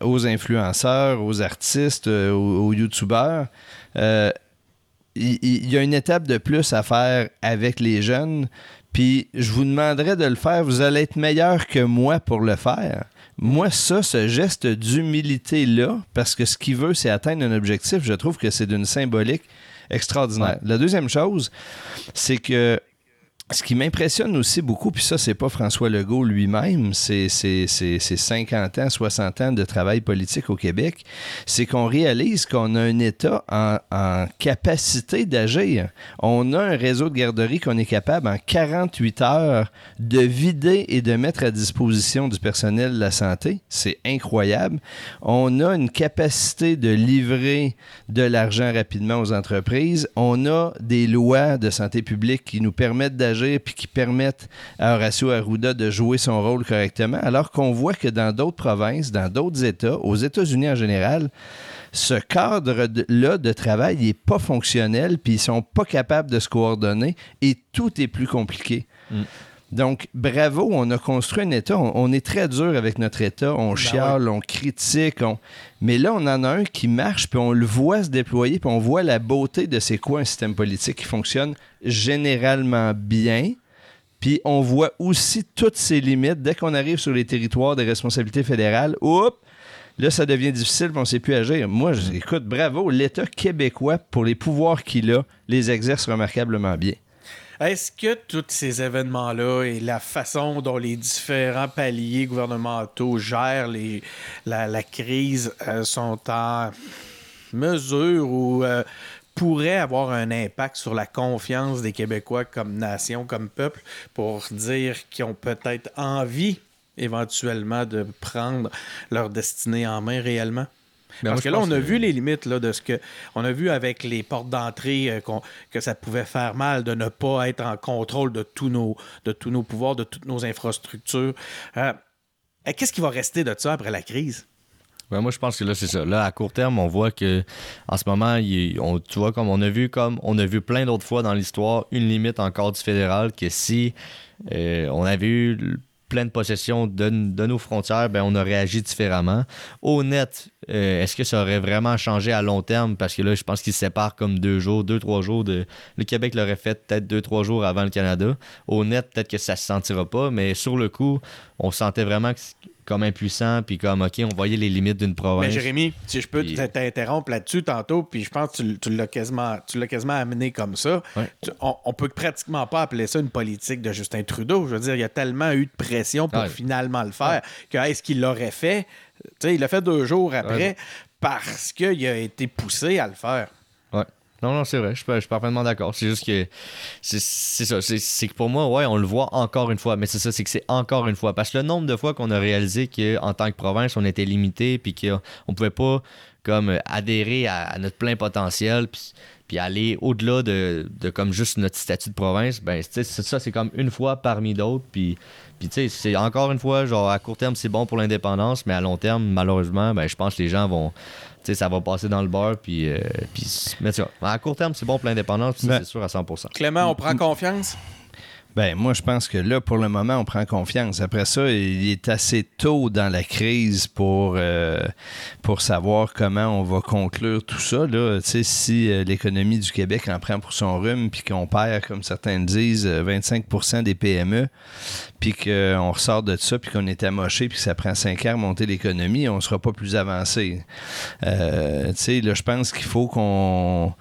aux influenceurs, aux artistes, euh, aux, youtubeurs, euh, il, il- il y a une étape de plus à faire avec les jeunes. Puis je vous demanderais de le faire. Vous allez être meilleur que moi pour le faire. Moi, ça, ce geste d'humilité-là, parce que ce qu'il veut, c'est atteindre un objectif, je trouve que c'est d'une symbolique extraordinaire. La deuxième chose, c'est que ce qui m'impressionne aussi beaucoup, puis ça, c'est pas François Legault lui-même, c'est c'est- c'est- c'est 50 ans, 60 ans de travail politique au Québec, c'est qu'on réalise qu'on a un État en, en capacité d'agir. On a un réseau de garderies qu'on est capable en 48 heures de vider et de mettre à disposition du personnel de la santé. C'est incroyable. On a une capacité de livrer de l'argent rapidement aux entreprises. On a des lois de santé publique qui nous permettent d'agir qui permettent à Horacio Arruda de jouer son rôle correctement, alors qu'on voit que dans d'autres provinces, dans d'autres États, aux États-Unis en général, ce cadre-là de travail n'est pas fonctionnel, puis ils sont pas capables de se coordonner et tout est plus compliqué. Mm. Donc, bravo, on a construit un État. On, on est très dur avec notre État. On chiale, on critique. on- Mais là, on en a un qui marche, puis on le voit se déployer, puis on voit la beauté de c'est quoi un système politique qui fonctionne généralement bien. Puis on voit aussi toutes ses limites. Dès qu'on arrive sur les territoires des responsabilités fédérales, oups, là, ça devient difficile, puis on ne sait plus agir. Moi, écoute, bravo, l'État québécois, pour les pouvoirs qu'il a, les exerce remarquablement bien. Est-ce que tous ces événements-là et la façon dont les différents paliers gouvernementaux gèrent la crise euh, sont en mesure ou euh, pourraient avoir un impact sur la confiance des Québécois comme nation, comme peuple, pour dire qu'ils ont peut-être envie éventuellement de prendre leur destinée en main réellement? Ben, Parce que là, on a que- vu les limites là, de ce que. On a vu avec les portes d'entrée euh, que ça pouvait faire mal de ne pas être en contrôle de tous nos, de tous nos pouvoirs, de toutes nos infrastructures. Euh, euh, Qu'est-ce qui va rester de ça après la crise? Ouais, moi, je pense que là, c'est ça. Là, à court terme, on voit que en ce moment, il- on, tu vois, comme on a vu, comme on a vu plein d'autres fois dans l'histoire, une limite encore du fédéral que si euh, on avait eu pleine possession de, de nos frontières, ben, on aurait agi différemment. Au net, euh, est-ce que ça aurait vraiment changé à long terme? Parce que là, je pense qu'ils se séparent comme deux jours, deux, trois jours. De... Le Québec l'aurait fait peut-être deux, trois jours avant le Canada. Au net, peut-être que ça se sentira pas, mais sur le coup, on sentait vraiment que comme impuissant, puis comme, OK, on voyait les limites d'une province. Mais Jérémy, si je peux Puis- t'interrompre là-dessus tantôt, puis je pense que tu, tu l'as quasiment, amené comme ça. Ouais. Tu- on, on peut pratiquement pas appeler ça une politique de Justin Trudeau. Je veux dire, il y a tellement eu de pression pour Ouais. finalement le faire que est-ce qu'il l'aurait fait? Tu sais, il l'a fait deux jours après parce qu'il a été poussé à le faire. Non, non, c'est vrai. Je suis parfaitement d'accord. C'est juste que. C'est ça. C'est que pour moi, ouais, on le voit encore une fois. Mais c'est ça, c'est que c'est encore une fois. Parce que le nombre de fois qu'on a réalisé qu'en tant que province, on était limité, puis qu'on pouvait pas comme adhérer à, notre plein potentiel, puis aller au-delà de, de comme juste notre statut de province, ben, tu sais, c'est ça, c'est comme une fois parmi d'autres. Puis, puis tu sais, c'est encore une fois, genre, à court terme, c'est bon pour l'indépendance, mais à long terme, malheureusement, ben, je pense que les gens vont. Tu sais, ça va passer dans le beurre, puis. euh, puis mais tu vois, à court terme, c'est bon pour l'indépendance, puis ça, Ben. c'est sûr à 100%. Clément, on prend confiance? Ben, moi, je pense que là, pour le moment, on prend confiance. Après ça, il est assez tôt dans la crise pour, euh, pour savoir comment on va conclure tout ça. Là. Si euh, l'économie du Québec en prend pour son rhume, puis qu'on perd, comme certains disent, euh, 25% des PME, puis qu'on ressort de ça, puis qu'on est amoché, puis que ça prend 5 ans à monter l'économie, on ne sera pas plus avancé. Euh, là, je pense qu'il faut qu'on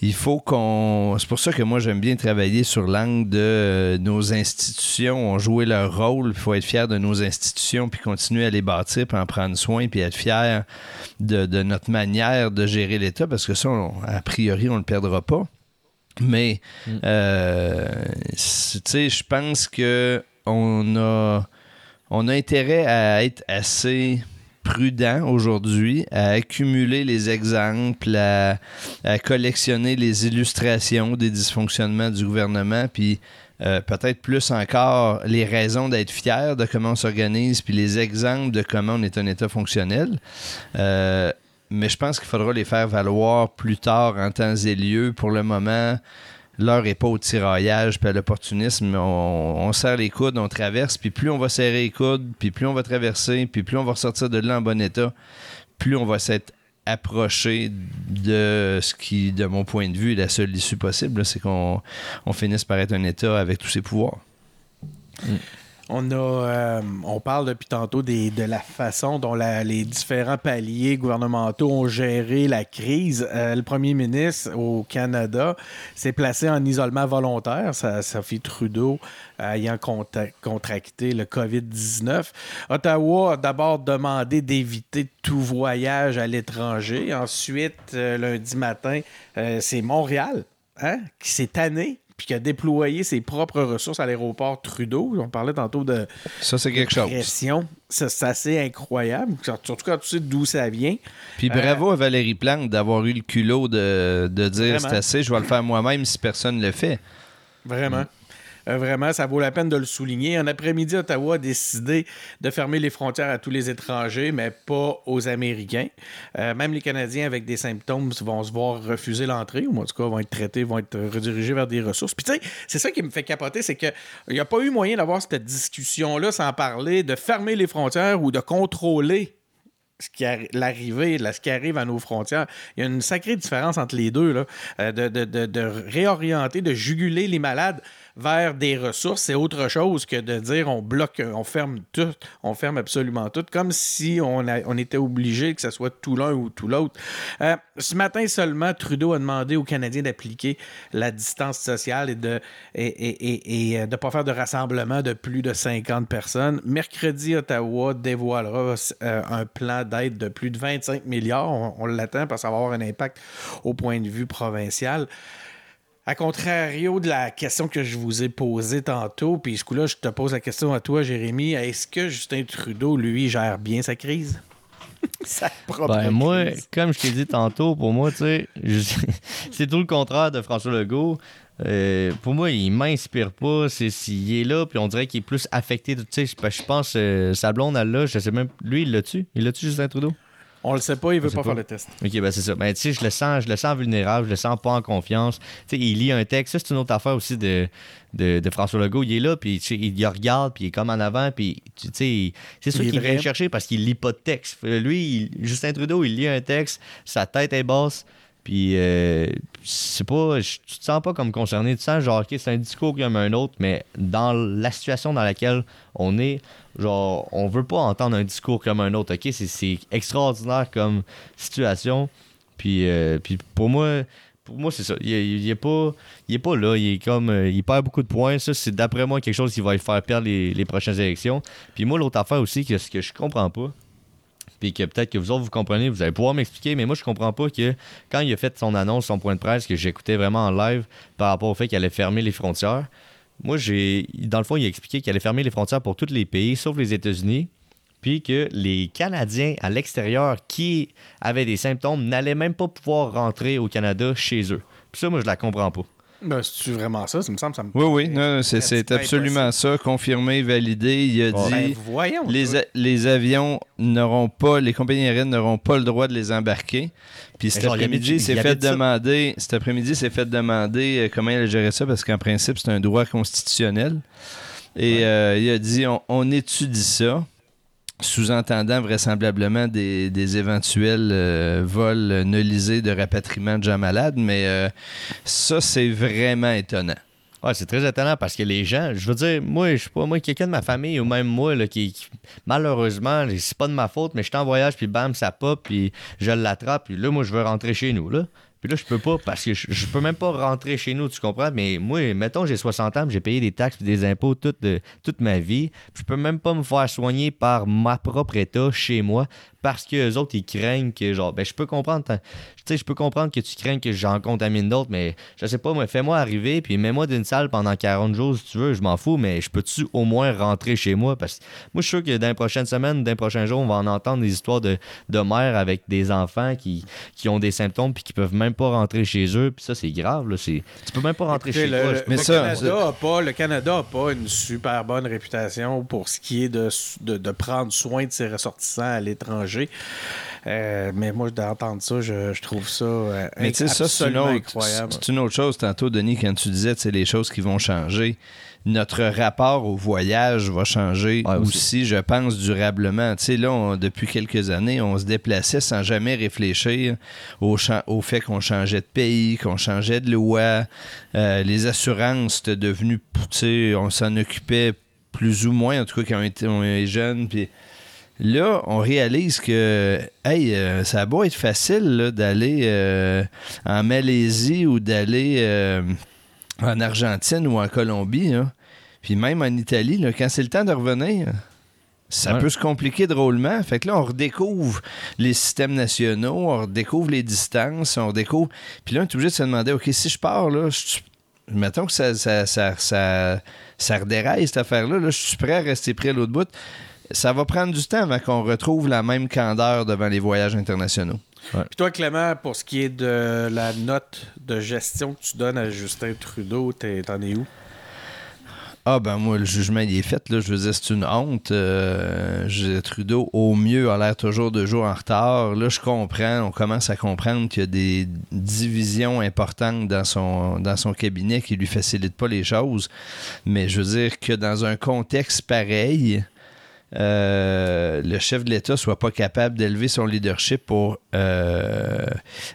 il faut qu'on. C'est pour ça que moi, j'aime bien travailler sur l'angle de euh, nos institutions ont joué leur rôle. Il faut être fier de nos institutions, puis continuer à les bâtir, puis en prendre soin, puis être fier de, de notre manière de gérer l'État, parce que ça, on- a priori, on ne le perdra pas. Mais, euh, c'est- tu sais, je pense que on a, on a intérêt à être assez prudent aujourd'hui, à accumuler les exemples, à, collectionner les illustrations des dysfonctionnements du gouvernement, puis euh, peut-être plus encore les raisons d'être fier de comment on s'organise, puis les exemples de comment on est un État fonctionnel. Euh, mais je pense qu'il faudra les faire valoir plus tard en temps et lieu. Pour le moment, l'heure n'est pas au tiraillage puis à l'opportunisme. On, serre les coudes, on traverse, puis plus on va serrer les coudes, puis plus on va traverser, puis plus on va ressortir de là en bon état, plus on va s'être approché de ce qui, de mon point de vue, est la seule issue possible, c'est qu'on on finisse par être un État avec tous ses pouvoirs. On a, euh, on parle depuis tantôt de la façon dont les différents paliers gouvernementaux ont géré la crise. Euh, le premier ministre au Canada s'est placé en isolement volontaire, ça, Sophie Trudeau euh, ayant contracté le COVID-19. Ottawa a d'abord demandé d'éviter tout voyage à l'étranger. Ensuite, lundi matin, c'est Montréal hein, qui s'est tanné puis qui a déployé ses propres ressources à l'aéroport Trudeau. On parlait tantôt de Ça, c'est quelque chose. pression. Ça, C'est assez incroyable, surtout quand tu sais d'où ça vient. Puis bravo à Valérie Plante d'avoir eu le culot de, de dire c'est assez, je vais le faire moi-même si personne ne le fait. Vraiment. Euh, vraiment, ça vaut la peine de le souligner. Un après-midi, Ottawa a décidé de fermer les frontières à tous les étrangers, mais pas aux Américains. Euh, même les Canadiens avec des symptômes vont se voir refuser l'entrée, ou en tout cas vont être traités, vont être redirigés vers des ressources. Puis tu sais, c'est ça qui me fait capoter, c'est qu'il n'y a pas eu moyen d'avoir cette discussion-là sans parler de fermer les frontières ou de contrôler l'arrivée, ce qui arrive à nos frontières. Il y a une sacrée différence entre les deux, là, euh, de réorienter, de juguler les malades vers des ressources. C'est autre chose que de dire on bloque, on ferme tout, on ferme absolument tout, comme si on, était obligé que ce soit tout l'un ou tout l'autre. Euh, ce matin seulement, Trudeau a demandé aux Canadiens d'appliquer la distance sociale et de et, euh, pas faire de rassemblement de plus de 50 personnes. Mercredi, Ottawa dévoilera euh, un plan d'aide de plus de 25 milliards. On, on l'attend parce que ça va avoir un impact au point de vue provincial. À contrario de la question que je vous ai posée tantôt, puis ce coup-là, je te pose la question à toi, Jérémy. Est-ce que Justin Trudeau, lui, gère bien sa crise? sa propre Ben, moi, comme je t'ai dit tantôt, pour moi, tu sais, c'est tout le contraire de François Legault. Euh, pour moi, il m'inspire pas. C'est s'il est là, puis on dirait qu'il est plus affecté. Tu sais, je, je pense, euh, sa blonde, elle l'a, je sais même. Lui, il l'a-tu? Il l'a-tu, Justin Trudeau? On le sait pas, il veut pas, pas. faire le test. Ok, ben c'est ça. Ben, tu sais, je le sens, je le sens vulnérable, je le sens pas en confiance. Tu sais, il lit un texte. Ça, c'est une autre affaire aussi de, de, de François Legault. Il est là, puis il, regarde, puis il est comme en avant, puis tu sais, c'est sûr qu'il vient chercher parce qu'il lit pas de texte. Lui, il- Justin Trudeau, il lit un texte, sa tête est basse, puis euh, pas, je- tu te sens pas comme concerné. Tu sens genre, ok, c'est un discours comme un autre, mais dans la situation dans laquelle on est, genre, on veut pas entendre un discours comme un autre. Ok, c'est- extraordinaire comme situation. Puis, euh, puis pour moi, pour moi c'est ça. Il est pas, il est pas là. Il est comme, euh, il perd beaucoup de points. Ça, c'est d'après moi quelque chose qui va lui faire perdre les, les prochaines élections. Puis moi, l'autre affaire aussi, que ce que je comprends pas, puis que peut-être que vous autres vous comprenez, vous allez pouvoir m'expliquer, mais moi je comprends pas que quand il a fait son annonce, son point de presse, que j'écoutais vraiment en live par rapport au fait qu'il allait fermer les frontières, moi j'ai. Dans le fond, il a expliqué qu'il allait fermer les frontières pour tous les pays, sauf les États-Unis, puis que les Canadiens à l'extérieur qui avaient des symptômes n'allaient même pas pouvoir rentrer au Canada chez eux. Puis ça, moi je la comprends pas. Ben, c'est vraiment ça, ça me semble. Ça me Oui, oui, non, c'est, absolument ça, confirmé, validé. Il a. Ben, dit voyons. les, toi. a- les avions n'auront pas, les compagnies aériennes n'auront pas le droit de les embarquer. Puis cet après-midi, c'est fait de ça. demander, cet après-midi, c'est fait demander euh, comment il gérer ça parce qu'en principe, c'est un droit constitutionnel. Et euh, il a dit on, on étudie ça. Sous-entendant vraisemblablement des, éventuels euh, vols nolisés de rapatriement de gens malades, mais euh, ça, c'est vraiment étonnant. Ouais, c'est très étonnant parce que les gens, je veux dire, moi, je sais pas, moi, quelqu'un de ma famille ou même moi, là, qui, qui- malheureusement, c'est pas de ma faute, mais je suis en voyage, puis bam, ça pop, puis je l'attrape, puis là, moi, je veux rentrer chez nous, là. Puis là, je peux pas parce que je, je peux même pas rentrer chez nous, tu comprends? Mais moi, mettons, j'ai 60 ans, j'ai payé des taxes puis des impôts toute, de- toute ma vie. je peux même pas me faire soigner par ma propre état chez moi parce que les autres, ils craignent que, genre, ben, je peux comprendre, tu sais, je peux comprendre que tu crains que j'en contamine d'autres, mais je sais pas, moi, fais-moi arriver, puis mets-moi d'une salle pendant 40 jours si tu veux, je m'en fous, mais je peux-tu au moins rentrer chez moi? Parce que moi, je suis sûr que dans les prochaines semaines, dans les prochains jours, on va en entendre des histoires de, de mères avec des enfants qui, qui ont des symptômes puis qui peuvent même pas rentrer chez eux, puis ça, c'est grave, là. c'est- Tu peux même pas rentrer Écoutez, chez le, toi. le- Mais le ça, Canada a pas, le Canada a pas une super bonne réputation pour ce qui est de, de, de prendre soin de ses ressortissants à l'étranger. Euh, mais moi, d'entendre ça, je, je trouve ça euh, Mais tu sais, ça, c'est une, absolument autre, incroyable. c'est une autre chose tantôt, Denis, quand tu disais, sais, les choses qui vont changer. Notre rapport au voyage va changer Ouais, aussi. aussi. je pense, durablement. Tu sais, là, on- depuis quelques années, on se déplaçait sans jamais réfléchir au, cha- au fait qu'on changeait de pays, qu'on changeait de loi. Euh, les assurances, c'était devenu, tu sais, on s'en occupait plus ou moins, en tout cas, quand on était, on était jeunes. Puis Là, on réalise que, hey, euh, ça a beau être facile là, d'aller euh, en Malaisie ou d'aller euh, en Argentine ou en Colombie, là. puis même en Italie, là, quand c'est le temps de revenir, ça Ouais. peut se compliquer drôlement. Fait que là, on redécouvre les systèmes nationaux, on redécouvre les distances, on redécouvre. Puis là, on est obligé de se demander, OK, si je pars, là, je- mettons que ça, ça, ça, ça, ça redéraille, cette affaire-là, là, je suis prêt à rester prêt à l'autre bout. Ça va prendre du temps avant qu'on retrouve la même candeur devant les voyages internationaux. Puis toi, Clément, pour ce qui est de la note de gestion que tu donnes à Justin Trudeau, t'es- t'en es où? Ah ben moi, le jugement il est fait. Là. Je veux dire, c'est une honte. Euh, Trudeau, au mieux, a l'air toujours deux jours en retard. Là, je comprends. On commence à comprendre qu'il y a des divisions importantes dans son, dans son cabinet qui lui facilitent pas les choses. Mais je veux dire que dans un contexte pareil, euh, le chef de l'État soit pas capable d'élever son leadership pour euh,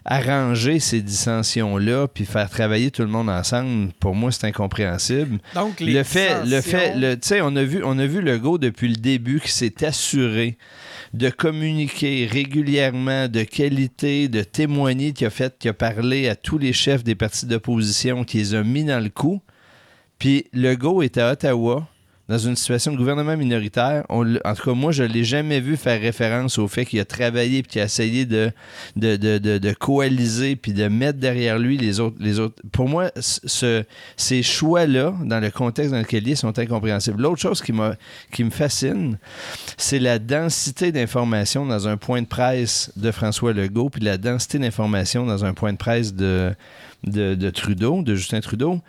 arranger ces dissensions-là puis faire travailler tout le monde ensemble, pour moi, c'est incompréhensible. Donc, les Le fait, le dissensions- fait, le, tu sais, on a vu, on a vu le go depuis le début qui s'est assuré de communiquer régulièrement, de qualité, de témoigner, qui a fait, qui a parlé à tous les chefs des partis d'opposition, qui les a mis dans le coup. Puis le go est à Ottawa, dans une situation de gouvernement minoritaire. En tout cas, moi, je ne l'ai jamais vu faire référence au fait qu'il a travaillé et qu'il a essayé de, de, de, de- coaliser puis de mettre derrière lui les autres. Les autres. Pour moi, ces choix-là, dans le contexte dans lequel il est, sont incompréhensibles. L'autre chose qui, qui me fascine, c'est la densité d'informations dans un point de presse de François Legault puis la densité d'informations dans un point de presse de, de Trudeau, de Justin Trudeau.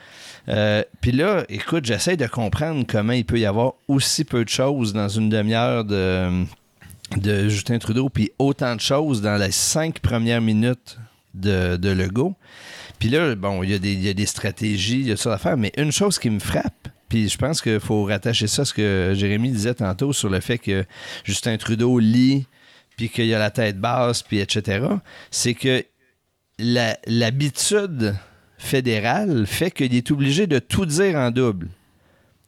Euh, Puis là, écoute, j'essaie de comprendre comment il peut y avoir aussi peu de choses dans une demi-heure de, Justin Trudeau, puis autant de choses dans les cinq premières minutes de, Legault. Puis là, bon, il y, a des- stratégies, il y a ça à faire, mais une chose qui me frappe, puis je pense qu'il faut rattacher ça à ce que Jérémy disait tantôt sur le fait que Justin Trudeau lit, puis qu'il a la tête basse, puis etc., c'est que l'habitude fédérale fait qu'il est obligé de tout dire en double.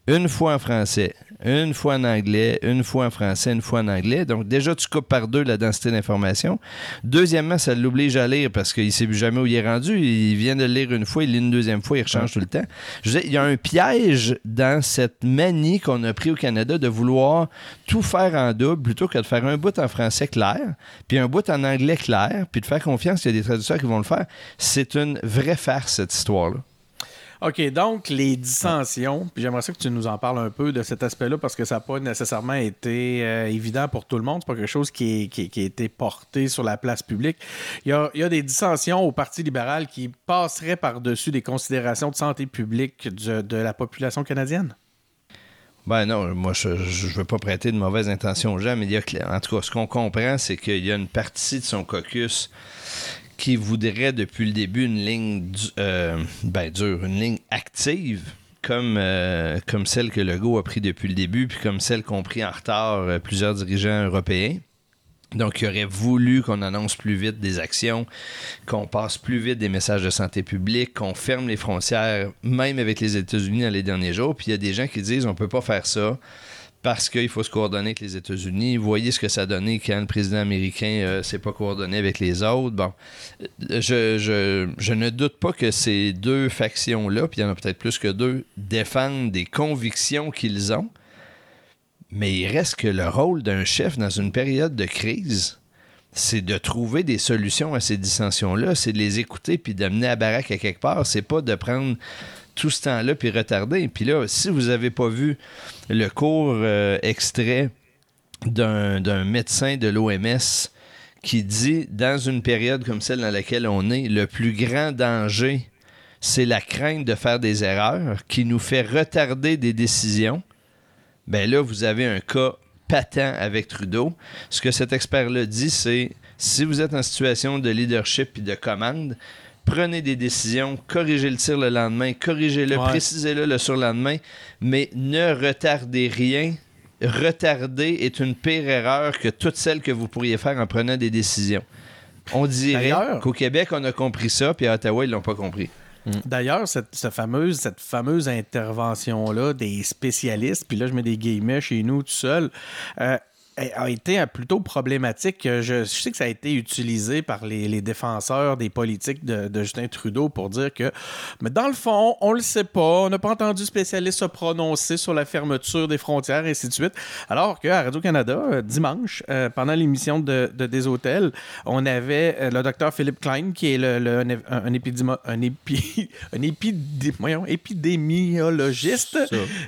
Une fois en français, une fois en anglais, une fois en français, une fois en anglais. Donc, déjà, tu coupes par deux la densité d'information. Deuxièmement, ça l'oblige à lire parce qu'il ne sait jamais où il est rendu. Il vient de lire une fois, il lit une deuxième fois, il rechange tout le temps. Je il y a un piège dans cette manie qu'on a pris au Canada de vouloir tout faire en double plutôt que de faire un bout en français clair, puis un bout en anglais clair, puis de faire confiance qu'il y a des traducteurs qui vont le faire. C'est une vraie farce, cette histoire-là. OK, donc les dissensions, puis j'aimerais ça que tu nous en parles un peu de cet aspect-là parce que ça n'a pas nécessairement été euh, évident pour tout le monde. C'est pas quelque chose qui, a été porté sur la place publique. Il y a, des dissensions au Parti libéral qui passeraient par-dessus des considérations de santé publique de, la population canadienne. Ben non, moi je ne veux pas prêter de mauvaises intentions aux gens, mais en tout cas ce qu'on comprend, c'est qu'il y a une partie de son caucus qui voudrait depuis le début une ligne euh, ben, dure, une ligne active, comme, euh, comme celle que Legault a pris depuis le début, puis comme celle qu'ont pris en retard euh, plusieurs dirigeants européens. Donc, il aurait voulu qu'on annonce plus vite des actions, qu'on passe plus vite des messages de santé publique, qu'on ferme les frontières, même avec les États-Unis dans les derniers jours. Puis il y a des gens qui disent on peut pas faire ça parce qu'il faut se coordonner avec les États-Unis. Vous voyez ce que ça donné quand le président américain euh, s'est pas coordonné avec les autres. Bon, je, je- je ne doute pas que ces deux factions-là, puis il y en a peut-être plus que deux, défendent des convictions qu'ils ont. Mais il reste que le rôle d'un chef dans une période de crise, c'est de trouver des solutions à ces dissensions-là, c'est de les écouter puis d'amener à baraque à quelque part. C'est pas de prendre tout ce temps-là puis retarder. Puis là, si vous avez pas vu le court euh, extrait d'un d'un médecin de l'OMS qui dit dans une période comme celle dans laquelle on est, le plus grand danger, c'est la crainte de faire des erreurs qui nous fait retarder des décisions. Ben là, vous avez un cas patent avec Trudeau. Ce que cet expert-là dit, c'est si vous êtes en situation de leadership et de commande, prenez des décisions, corrigez le tir le lendemain, corrigez-le, Ouais. précisez-le le surlendemain, mais ne retardez rien. Retarder est une pire erreur que toutes celles que vous pourriez faire en prenant des décisions. On dirait qu'au Québec, on a compris ça, puis à Ottawa, ils l'ont pas compris. D'ailleurs, cette, ce fameuse, cette fameuse intervention-là des spécialistes, puis là, je mets des guillemets chez nous tout seul, euh, a été euh, plutôt problématique. Je, je sais que ça a été utilisé par les, les défenseurs des politiques de, de Justin Trudeau pour dire que, mais dans le fond, on le sait pas, on n'a pas entendu spécialiste se prononcer sur la fermeture des frontières, et ainsi de suite. Alors qu'à Radio-Canada, euh, dimanche, euh, pendant l'émission de, de Des Hôtels, on avait euh, le docteur Philippe Klein, qui est le, le- un, un, épi- un épidé- voyons, épidémiologiste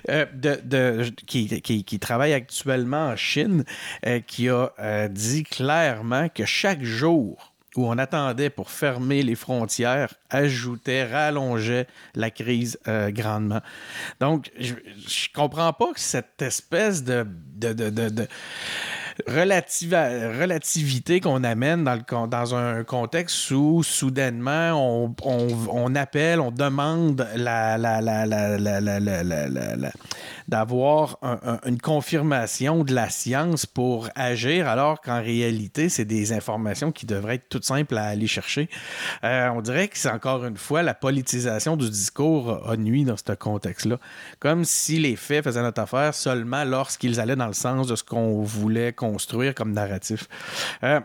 euh, de, de- qui, qui- qui travaille actuellement en Chine, euh, qui a euh, dit clairement que chaque jour où on attendait pour fermer les frontières ajoutait, rallongeait la crise euh, grandement. Donc, je, je comprends pas que cette espèce de, de, de- de- relativa- relativité qu'on amène dans, un contexte où soudainement on, on- on appelle, on demande la, la- la- la- d'avoir un- un- une confirmation de la science pour agir, alors qu'en réalité, c'est des informations qui devraient être toutes simples à aller chercher. Euh, on dirait que c'est encore une fois la politisation du discours a nuit dans ce contexte-là. Comme si les faits faisaient notre affaire seulement lorsqu'ils allaient dans le sens de ce qu'on voulait construire comme narratif. Euh,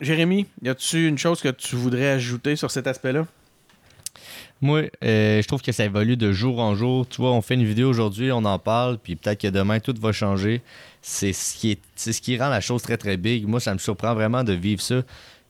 Jérémy, y a-tu une chose que tu voudrais ajouter sur cet aspect-là? Moi, euh, je trouve que ça évolue de jour en jour. Tu vois, on fait une vidéo aujourd'hui, on en parle, puis peut-être que demain, tout va changer. C'est ce qui est, ce qui rend la chose très, très big. Moi, ça me surprend vraiment de vivre ça.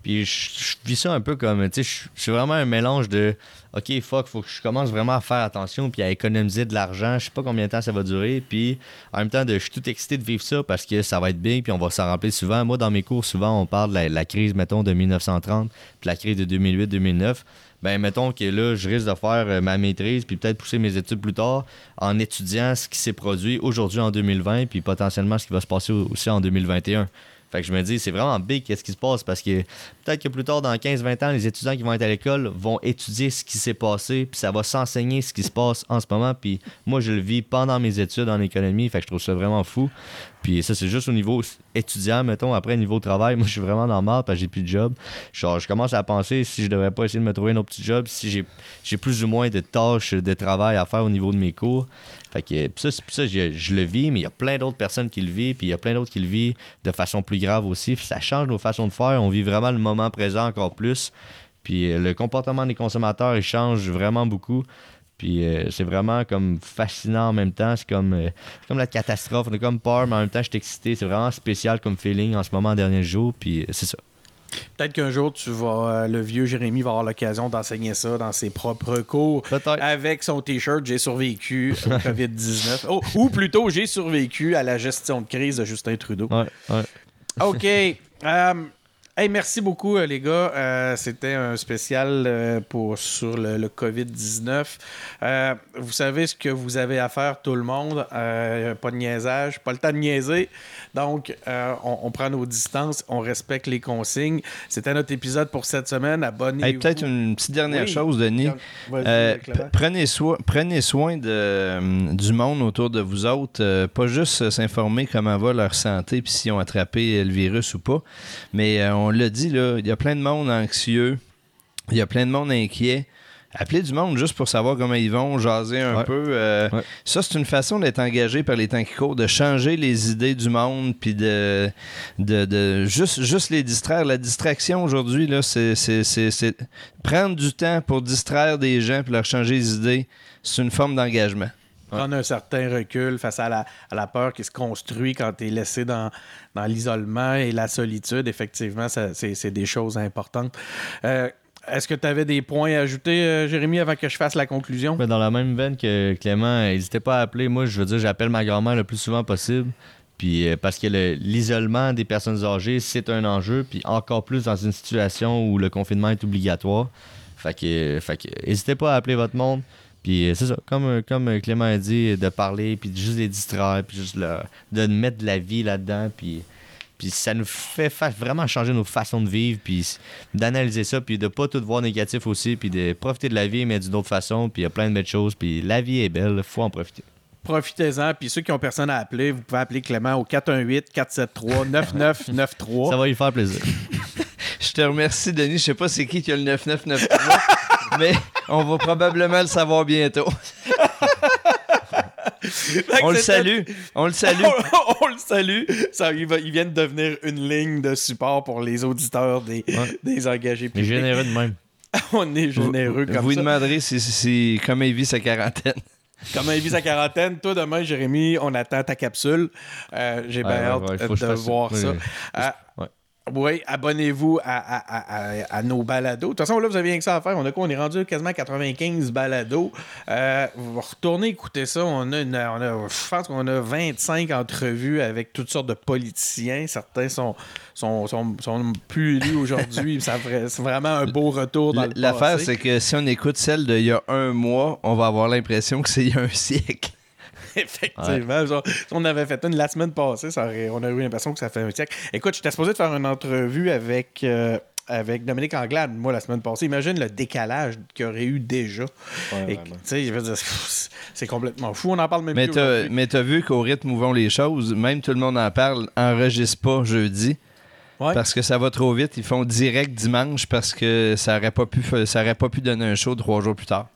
Puis je, vis ça un peu comme, tu sais, je, suis vraiment un mélange de, OK, fuck, faut que je commence vraiment à faire attention puis à économiser de l'argent. Je sais pas combien de temps ça va durer. Puis en même temps, de, je suis tout excité de vivre ça parce que ça va être big puis on va s'en rappeler souvent. Moi, dans mes cours, souvent, on parle de la, la crise, mettons, de 1930 puis la crise de 2008-2009 ben mettons que là, je risque de faire euh, ma maîtrise puis peut-être pousser mes études plus tard en étudiant ce qui s'est produit aujourd'hui en 2020 puis potentiellement ce qui va se passer au- aussi en 2021. Fait que je me dis, c'est vraiment big qu'est-ce qui se passe? Parce que peut-être que plus tard, dans 15-20 ans, les étudiants qui vont être à l'école vont étudier ce qui s'est passé, puis ça va s'enseigner ce qui se passe en ce moment. Puis moi, je le vis pendant mes études en économie, fait que je trouve ça vraiment fou. Puis ça, c'est juste au niveau étudiant, mettons. Après, niveau travail, moi, je suis vraiment dans mal parce que j'ai plus de job. Genre, je commence à penser si je devrais pas essayer de me trouver un autre petit job, si j'ai, plus ou moins de tâches de travail à faire au niveau de mes cours. Fait que ça, ça je, je le vis, mais il y a plein d'autres personnes qui le vivent, puis il y a plein d'autres qui le vivent de façon plus grave aussi. Puis ça change nos façons de faire. On vit vraiment le moment présent encore plus. Puis euh, le comportement des consommateurs, il change vraiment beaucoup. Puis euh, c'est vraiment comme fascinant en même temps. C'est comme, euh, comme la catastrophe. On a comme peur, mais en même temps, je suis excité. C'est vraiment spécial comme feeling en ce moment, dernier jour. Puis euh, c'est ça. Peut-être qu'un jour, tu vas, le vieux Jérémy va avoir l'occasion d'enseigner ça dans ses propres cours. Avec son T-shirt, j'ai survécu au COVID-19. Oh, ou plutôt, j'ai survécu à la gestion de crise de Justin Trudeau. Ouais, ouais. OK. Euh, hey, merci beaucoup, euh, les gars. Euh, C'était un spécial euh, pour, sur le, le COVID-19. Euh, vous savez ce que vous avez à faire, tout le monde. Pas de niaisage, pas le temps de niaiser. Donc, on, on prend nos distances, on respecte les consignes. C'était notre épisode pour cette semaine. Abonnez-vous. Hey, Peut-être une petite dernière Oui. chose, Denis. Prenez, soin, prenez soin de, du monde autour de vous autres. Pas juste s'informer comment va leur santé puis s'ils ont attrapé le virus ou pas. Mais euh, on l'a dit, là, il y a plein de monde anxieux. Il y a plein de monde inquiet. Appelez du monde juste pour savoir comment ils vont, jaser un Ouais. peu. euh, Ouais. Ça, c'est une façon d'être engagé par les temps qui courent, de changer les idées du monde, puis de, de, de juste, juste les distraire. La distraction aujourd'hui, là, c'est, c'est, c'est- c'est prendre du temps pour distraire des gens puis leur changer les idées. C'est une forme d'engagement. Prendre un certain recul face à la, à la peur qui se construit quand tu es laissé dans, dans l'isolement et la solitude. Effectivement, ça- c'est c'est des choses importantes. Euh, Est-ce que tu avais des points à ajouter, euh, Jérémy, avant que je fasse la conclusion? Mais dans la même veine que Clément, n'hésitez pas à appeler. Moi, je veux dire, j'appelle ma grand-mère le plus souvent possible. Puis euh, parce que le- l'isolement des personnes âgées, c'est un enjeu. Puis encore plus dans une situation où le confinement est obligatoire. Fait que, fait que n'hésitez pas à appeler votre monde. Puis euh, c'est ça, comme, euh, comme euh, Clément a dit, de parler, puis de juste les distraire, puis juste de mettre de la vie là-dedans. Puis, puis ça nous fait fa- vraiment changer nos façons de vivre, puis d'analyser ça, puis de pas tout voir négatif aussi, puis de profiter de la vie, mais d'une autre façon. Puis il y a plein de belles choses, puis la vie est belle, faut en profiter. Profitez-en. Puis ceux qui ont personne à appeler, vous pouvez appeler Clément au 418-473-9993. Ça va lui faire plaisir. Je te remercie, Denis. Je sais pas c'est qui qui a le 9993, mais on va probablement le savoir bientôt. On le salue. On le salue. on, on le salue. Ça, il, va- il vient de devenir une ligne de support pour les auditeurs des, Ouais. des engagés publics. généreux de même. on est généreux comme Vous lui ça. demanderez si, si- si- comment il vit sa quarantaine. Comment il vit sa quarantaine? Toi, demain, Jérémy, on attend ta capsule. Euh, J'ai bien Ouais, hâte ouais, de voir ça. oui. Euh. Oui, abonnez-vous à, à- à- à- à nos balados. De toute façon, là, vous avez rien que ça à faire. On a quoi? On est rendu quasiment à 95 balados. Euh, vous retournez écouter ça. On a, une- on a- je pense qu'on a 25 entrevues avec toutes sortes de politiciens. Certains sont, sont, sont, sont plus élus aujourd'hui. C'est vraiment un beau retour dans le L'affaire, c'est que si on écoute celle d'il y a un mois, on va avoir l'impression que c'est il y a un siècle. Effectivement. Genre, si on avait fait une la semaine passée, ça aurait- on aurait eu l'impression que ça fait un siècle. Écoute, j'étais supposé de faire une entrevue avec, euh, avec Dominique Anglade, moi, la semaine passée. Imagine le décalage qu'il y aurait eu déjà. Pff, c'est complètement fou. On en parle même Mais plus mais t'as vu qu'au rythme où vont les choses, même tout le monde en parle, enregistre pas jeudi. Ouais. Parce que ça va trop vite. Ils font direct dimanche parce que ça aurait pas pu, ça aurait pas pu donner un show trois jours plus tard.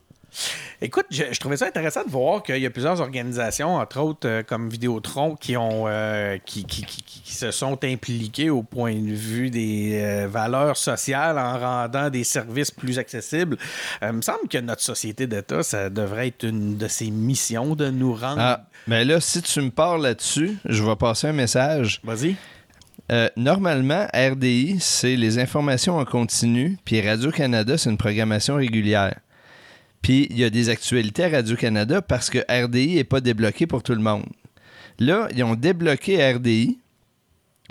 Écoute, je, je trouvais ça intéressant de voir qu'il y a plusieurs organisations, entre autres euh, comme Vidéotron, qui ont euh, qui, qui- qui- se sont impliquées au point de vue des euh, valeurs sociales en rendant des services plus accessibles. Il me semble que notre société d'État, ça devrait être une de ses missions de nous rendre. Ah, mais là, si tu me parles là-dessus, je vais passer un message. Vas-y. Euh, normalement, RDI, c'est les informations en continu, puis Radio-Canada, c'est une programmation régulière. Puis il y a des actualités à Radio-Canada parce que RDI n'est pas débloqué pour tout le monde. Là, ils ont débloqué RDI,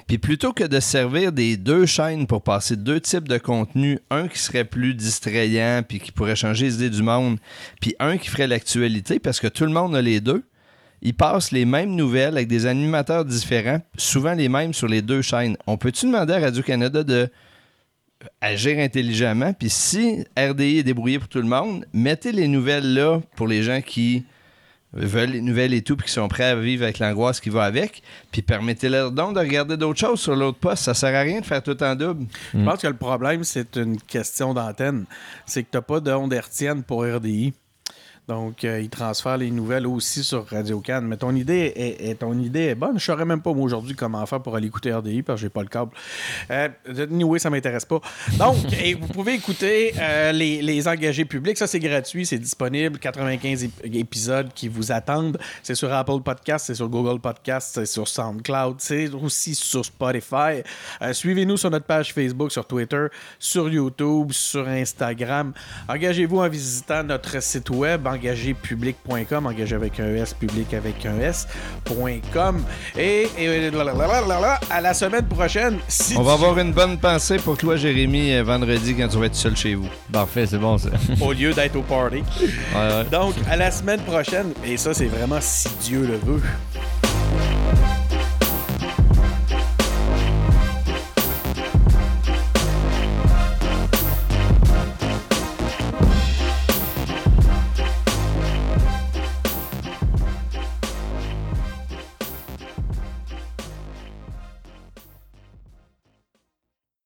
puis plutôt que de servir des deux chaînes pour passer deux types de contenu, un qui serait plus distrayant, puis qui pourrait changer les idées du monde, puis un qui ferait l'actualité, parce que tout le monde a les deux, ils passent les mêmes nouvelles avec des animateurs différents, souvent les mêmes sur les deux chaînes. On peut-tu demander à Radio-Canada de agir intelligemment? Puis si RDI est débrouillé pour tout le monde, mettez les nouvelles là pour les gens qui veulent les nouvelles et tout, puis qui sont prêts à vivre avec l'angoisse qui va avec. Puis permettez-leur donc de regarder d'autres choses sur l'autre poste. Ça sert à rien de faire tout en double. Je pense que le problème, c'est une question d'antenne. C'est que tu n'as pas d'onde hertzienne pour RDI. Donc, euh, ils transfèrent les nouvelles aussi sur Radio Cannes. Mais ton idée est, ton idée est bonne. Je saurais même pas, aujourd'hui, comment faire pour aller écouter RDI parce que j'ai pas le câble. Euh, anyway, ça m'intéresse pas. Donc, vous pouvez écouter euh, les, les engagés publics. Ça, c'est gratuit. C'est disponible. 95 ép- épisodes qui vous attendent. C'est sur Apple Podcast, c'est sur Google Podcast, c'est sur SoundCloud, c'est aussi sur Spotify. Euh, Suivez-nous sur notre page Facebook, sur Twitter, sur YouTube, sur Instagram. Engagez-vous en visitant notre site web engagépublic.com, engagé avec un S, public avec un S.com. Et, et à la semaine prochaine, si On va tu- avoir une bonne pensée pour toi, Jérémy, euh, vendredi quand tu vas être seul chez vous. Parfait, c'est bon ça. au lieu d'être au party. Ouais, ouais. Donc, à la semaine prochaine, et ça, c'est vraiment si Dieu le veut.